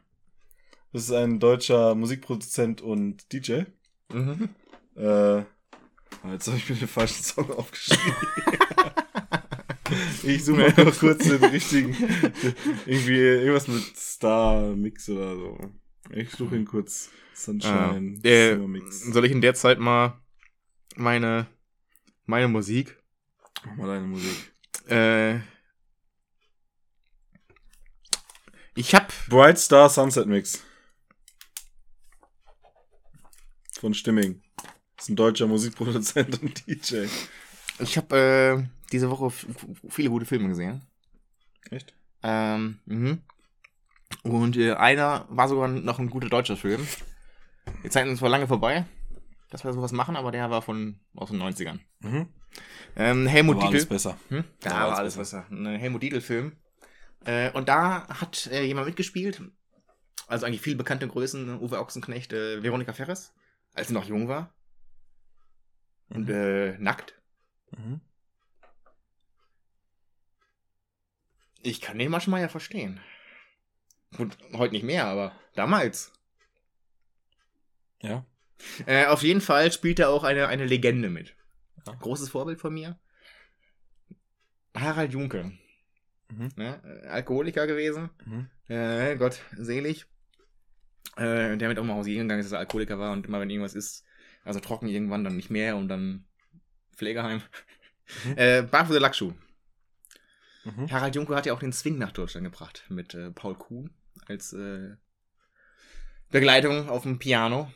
Das ist ein deutscher Musikproduzent und DJ. Mhm. Äh, jetzt habe ich mir den falschen Song aufgeschrieben. Ich suche mal noch kurz den richtigen. Irgendwie irgendwas mit Star Mix oder so. Ich suche ihn kurz. Sunshine Ah, äh, soll ich in der Zeit mal meine, meine Musik Mach mal deine Musik. äh, ich hab Bright Star Sunset Mix. Von Stimming. Das ist ein deutscher Musikproduzent und DJ. ich hab äh, diese Woche viele gute Filme gesehen. Echt? Ähm, mhm. Und äh, einer war sogar noch ein guter deutscher Film. Die Zeiten sind zwar lange vorbei, dass wir sowas machen, aber der war von aus den 90ern. Mhm. Ähm, Helmut alles Dietl. besser. Hm? Da Aber war alles alles besser. Ein Helmut Dietl-Film. Äh, und da hat äh, jemand mitgespielt. Also eigentlich viele bekannte Größen. Uwe Ochsenknecht, äh, Veronika Ferres, als sie noch jung war. Und äh, nackt. Mhm. Ich kann den manchmal ja verstehen. Gut, heute nicht mehr, aber damals. Ja. Äh, auf jeden Fall spielt er auch eine, eine Legende mit. Ja. Großes Vorbild von mir. Harald Junke. Mhm. Ne? äh, Alkoholiker gewesen. Mhm. Äh, Gott, selig. Äh, der mit auch mal aus gegangen ist, dass er Alkoholiker war und immer wenn irgendwas ist, also trocken irgendwann, dann nicht mehr und dann Pflegeheim. Mhm. Äh, Barfußer Lackschuh. Mhm. Harald Junke hat ja auch den Swing nach Deutschland gebracht mit äh, Paul Kuhn als äh, Begleitung auf dem Piano.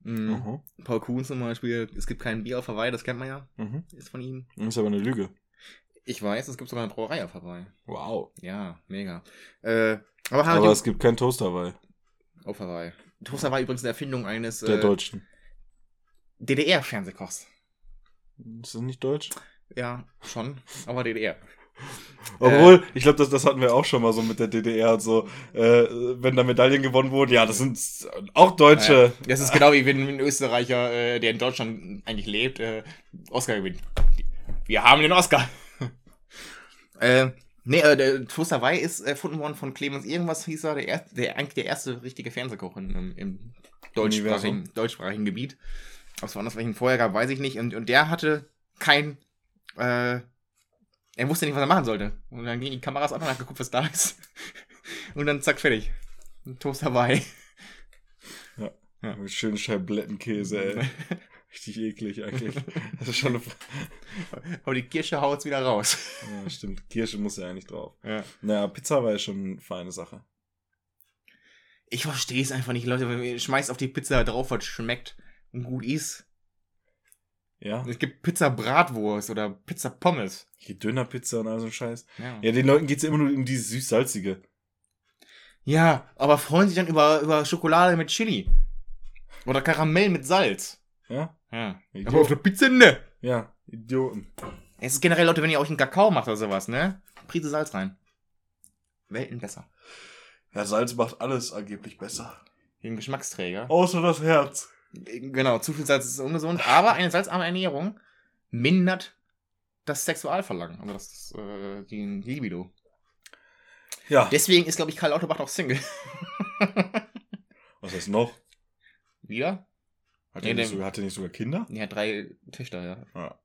Mhm. Mhm. Paul Kuhn zum Beispiel, es gibt kein Bier auf Hawaii, das kennt man ja, Mhm. ist von ihm. Das ist aber eine Lüge. Ich weiß, es gibt sogar eine Brauerei auf Hawaii. Wow. Ja, mega. Äh, aber Aber es gibt keinen Toast dabei. auf Hawaii. Toaster war übrigens eine Erfindung eines Der äh, Deutschen. DDR-Fernsehkochs. Ist das nicht deutsch? Ja, schon, aber DDR. Obwohl, ich glaube, das, das hatten wir auch schon mal so mit der DDR und so. Äh, wenn da Medaillen gewonnen wurden, ja, das sind auch Deutsche. Ja, das ist genau wie wenn ein Österreicher, äh, der in Deutschland eigentlich lebt, äh, Oscar gewinnt. Wir haben den Oscar. äh, nee, äh, der Toast Hawaii ist erfunden worden von Clemens irgendwas hieß er, der, erste, der eigentlich der erste richtige Fernsehkoch in, im, im deutschsprachigen, deutschsprachigen Gebiet. Ob es woanders welchen vorher gab, weiß ich nicht. Und, und der hatte kein, äh, er wusste nicht, was er machen sollte. Und dann gingen die Kameras an und hat geguckt, was da ist. Und dann zack, fertig. Ein Toast Hawaii. Mit schönen Scheiblettenkäse, ey. Richtig eklig eigentlich. Das ist schon eine. Aber die Kirsche haut's wieder raus. Ja, stimmt. Kirsche muss ja eigentlich drauf. Ja. Naja, Pizza war ja schon eine feine Sache. Ich verstehe es einfach nicht, Leute. Wenn ihr Schmeißt auf die Pizza drauf, was schmeckt und gut ist. Ja? Es gibt Pizza Bratwurst oder Pizza Pommes. Hier Dönerpizza und all so ein Scheiß. Ja, Ja, den Leuten geht's ja immer nur um dieses süß-salzige. ja aber freuen sich dann über, über Schokolade mit Chili. Oder Karamell mit Salz. Ja? Ja. Idiot. Aber auf der Pizza ne. Ja, Idioten. Es ist generell, Leute, wenn ihr euch einen Kakao macht oder sowas, ne? Prise Salz rein. Welten besser. Ja, Salz macht alles angeblich besser. Wegen Geschmacksträger. Außer das Herz. Genau, zu viel Salz ist ungesund, aber eine salzarme Ernährung mindert das Sexualverlangen, also das, äh, die Libido. Ja. Deswegen ist, glaube ich, Karl Lauterbach auch Single. Was ist noch? Wieder? Hat Nee, er nicht, sogar, hat er nicht sogar Kinder? Ja, drei Töchter, ja. Ja.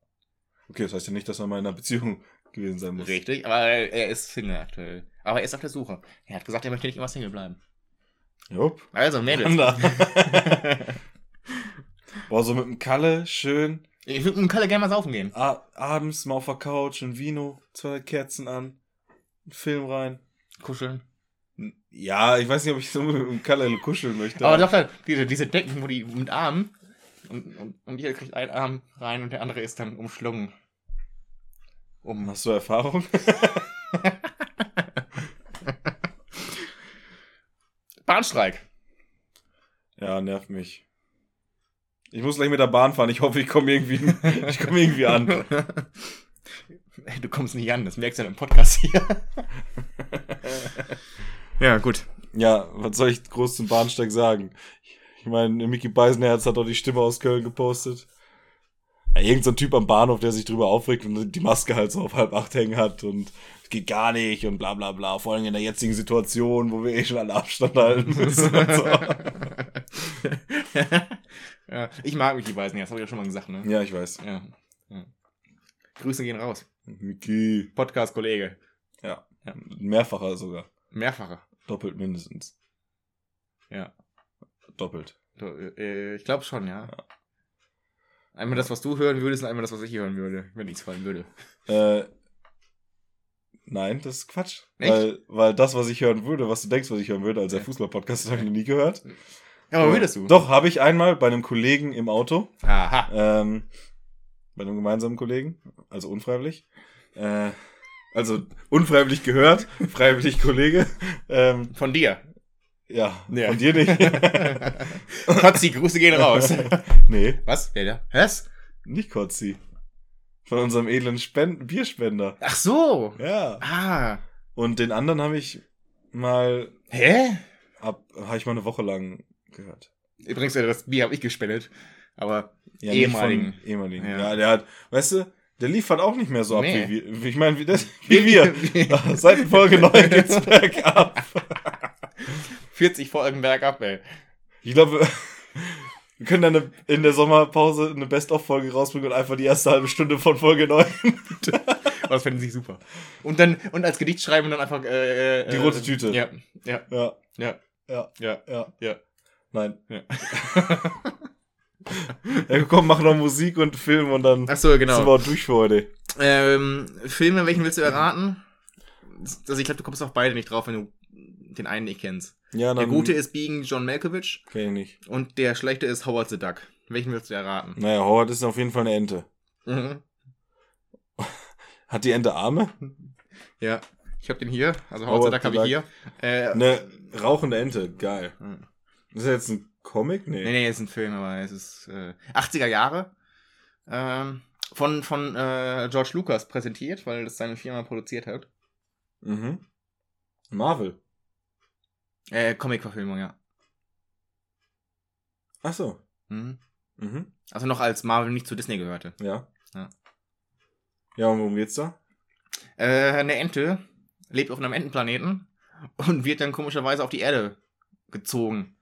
Okay, das heißt ja nicht, dass er mal in einer Beziehung gewesen sein muss. Richtig, aber er ist Single aktuell. Aber er ist auf der Suche. Er hat gesagt, er möchte nicht immer Single bleiben. Jupp. Also, Mädels. Boah, so mit dem Kalle, schön. ich würde mit dem Kalle gerne mal saufen gehen. A abends mal auf der Couch, ein Vino, zwei Kerzen an, einen Film rein. Kuscheln. Ja, ich weiß nicht, ob ich so mit dem Kalle kuscheln möchte. Aber doch, diese, diese Decken, wo die mit Armen und, und, und jeder kriegt einen Arm rein und der andere ist dann umschlungen. Um. Hast du Erfahrung? Bahnstreik. Ja, nervt mich. Ich muss gleich mit der Bahn fahren. Ich hoffe, ich komme irgendwie, ich komme irgendwie an. Du kommst nicht an, das merkst du ja im Podcast hier. ja, gut. Ja, was soll ich groß zum Bahnsteig sagen? Ich meine, Mickey Beisenherz hat doch die Stimme aus Köln gepostet. Ja, irgend so ein Typ am Bahnhof, der sich drüber aufregt und die Maske halt so auf halb acht hängen hat und es geht gar nicht und bla bla bla. Vor allem in der jetzigen Situation, wo wir eh schon alle Abstand halten müssen und so. ja, ich mag mich die Weißen, das habe ich ja schon mal gesagt, ne? Ja, ich weiß. Ja. ja. Grüße gehen raus. Mickey. Podcast-Kollege. Ja. Ja. Mehrfacher sogar. Mehrfache. Doppelt mindestens. Ja. Doppelt. Äh, ich glaube schon, ja. Einmal das, was du hören würdest, und einmal das, was ich hören würde, wenn nichts fallen würde. Äh, nein, das ist Quatsch. Echt? Weil, weil das, was ich hören würde, was du denkst, was ich hören würde, als der Ja. Fußball-Podcast, das habe ich noch nie gehört. Ja, aber würdest du? Doch, habe ich einmal bei einem Kollegen im Auto. Aha. Ähm, bei einem gemeinsamen Kollegen. Also unfreiwillig. Äh, also unfreiwillig gehört, freiwillig Kollege. Ähm, Von dir. ja, Ja. von dir nicht. Kotzi, Grüße gehen raus. nee, Was? Wer da? Was? nicht Kotzi. Von unserem edlen Spend Bierspender. Ach so. Ja. Ah. Und den anderen habe ich mal Hä? ab, habe ich mal eine Woche lang gehört. Übrigens, äh, das Bier habe ich gespendet. Aber Ja, Ehemaligen. Ehemaligen. Ja. Ja. der hat, weißt du, der liefert auch nicht mehr so ab Nee. wie wir. Ich meine, wie, das, wie wir. Seit Folge 9 geht's bergab. 40 Folgen bergab, ey. Ich glaube, wir können dann in der Sommerpause eine Best-of-Folge rausbringen und einfach die erste halbe Stunde von Folge 9. Aber das fänden sie super. Und dann, und als Gedicht schreiben dann einfach, äh, äh, Die rote Tüte. Ja, ja, Ja, ja, ja, ja, ja. Nein. Ja. Ja, komm, mach noch Musik und Film und dann so, sind genau. wir auch durch für heute. Ähm, Filme, welchen willst du erraten? Also ich glaube, du kommst auf beide nicht drauf, wenn du den einen nicht kennst. Ja, Der gute ist Being John Malkovich Kenn ich nicht. und der schlechte ist Howard the Duck. Welchen willst du erraten? Naja, Howard ist auf jeden Fall eine Ente. Mhm. Hat die Ente Arme? Ja, ich habe den hier. Also Howard Howard the Duck habe ich hier. Äh, Eine rauchende Ente. Geil. Hm. Ist das jetzt ein Comic? Nee. Nee, nee, ist ein Film, aber es ist äh, 80er Jahre. Ähm, von von äh, George Lucas präsentiert, weil das seine Firma produziert hat. Mhm. Marvel. Äh, Comic-Verfilmung, ja. Ach so. Mhm. Mhm. Also noch als Marvel nicht zu Disney gehörte. Ja. Ja. Ja, und worum geht's da? Äh, eine Ente lebt auf einem Entenplaneten und wird dann komischerweise auf die Erde gezogen.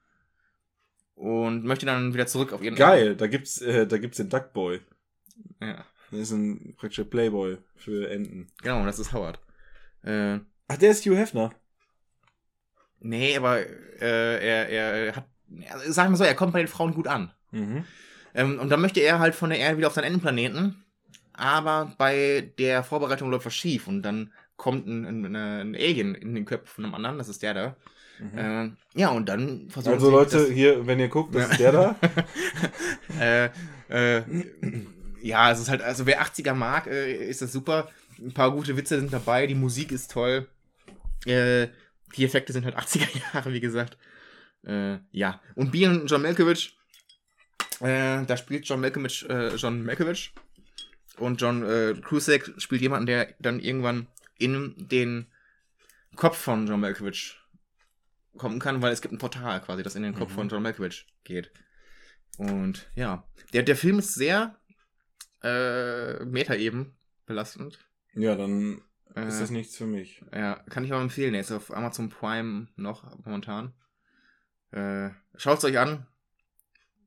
Und möchte dann wieder zurück auf ihren Geil, da gibt's, äh, da gibt's den Duckboy. Ja, Das ist ein praktischer Playboy für Enten. genau, das ist Howard. Äh, Ach, der ist Hugh Hefner. nee, aber äh, er, er hat, also sagen wir so, er kommt bei den Frauen gut an. Mhm. Ähm, und dann möchte er halt von der Erde wieder auf seinen Entenplaneten. Aber bei der Vorbereitung läuft was schief und dann kommt ein, ein, ein Alien in den Köpfen von einem anderen, das ist der da. Mhm. Ähm, ja, und dann versuchen Also sie Leute, hier, wenn ihr guckt, das Ja. ist der da. äh, äh, ja, es ist halt, also wer 80er mag, äh, ist das super. Ein paar gute Witze sind dabei, die Musik ist toll. Äh, die Effekte sind halt 80er Jahre, wie gesagt. Äh, ja. Und Bean und John Malkovich, äh, da spielt John Malkovich, äh, John Malkovich. Und John äh, Cusack spielt jemanden, der dann irgendwann in den Kopf von John Malkovich kommen kann, weil es gibt ein Portal quasi, das in den Kopf Mhm. von John Malkovich geht. Und ja, der, der Film ist sehr äh, Meta eben belastend. Ja, dann Äh, ist das nichts für mich. Ja, kann ich auch empfehlen. Der ist auf Amazon Prime noch momentan. Äh, Schaut es euch an.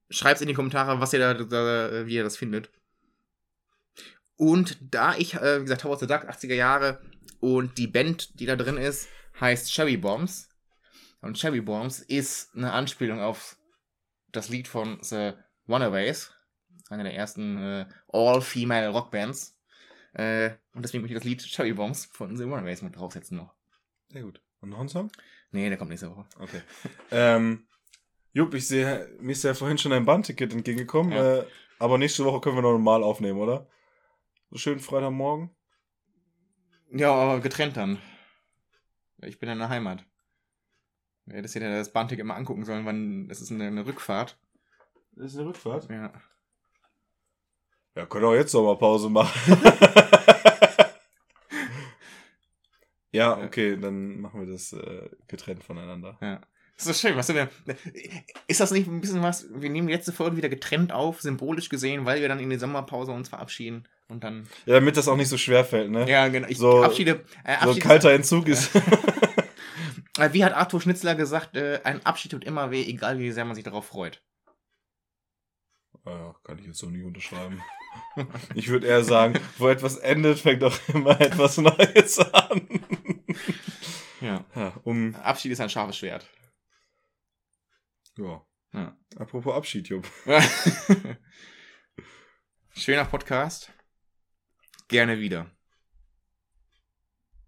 Schreibt in die Kommentare, was ihr da, da, wie ihr das findet. Und da ich, äh, wie gesagt, Howard the Duck, 80er Jahre und die Band, die da drin ist, heißt Cherry Bombs. Und Cherry Bombs ist eine Anspielung auf das Lied von The Runaways, einer der ersten äh, All-Female Rockbands. Äh, und deswegen möchte ich das Lied Cherry Bombs von The Runaways mit draufsetzen noch. Sehr gut. Und noch ein Song? Nee, der kommt nächste Woche. Okay. ähm, Jupp, ich sehe, mir ist ja vorhin schon ein Bahnticket entgegengekommen, Ja. äh, aber nächste Woche können wir noch normal aufnehmen, oder? So schön Freitagmorgen. Ja, aber getrennt dann. Ich bin in der Heimat. Ja, hättest dir das Bahnticket mal angucken sollen, wann das ist eine, eine Rückfahrt. Das ist eine Rückfahrt. Ja. Ja, können auch jetzt Sommerpause machen. ja, okay, dann machen wir das äh, getrennt voneinander. Ja. Das ist schön, was du denn. Ist das nicht ein bisschen was? Wir nehmen die letzte Folge wieder getrennt auf, symbolisch gesehen, weil wir dann in die Sommerpause uns verabschieden und dann. Ja, damit das auch nicht so schwer fällt, ne? Ja, genau. Ich So- abschiede. Äh, so ein kalter Entzug ist. äh, wie hat Arthur Schnitzler gesagt, äh, ein Abschied tut immer weh, egal wie sehr man sich darauf freut. Ja, kann ich jetzt so nicht unterschreiben. Ich würde eher sagen, wo etwas endet, fängt auch immer etwas Neues an. Ja. Ja, um. Abschied ist ein scharfes Schwert. Ja. Ja. Apropos Abschied, Jupp. Schöner Podcast. Gerne wieder.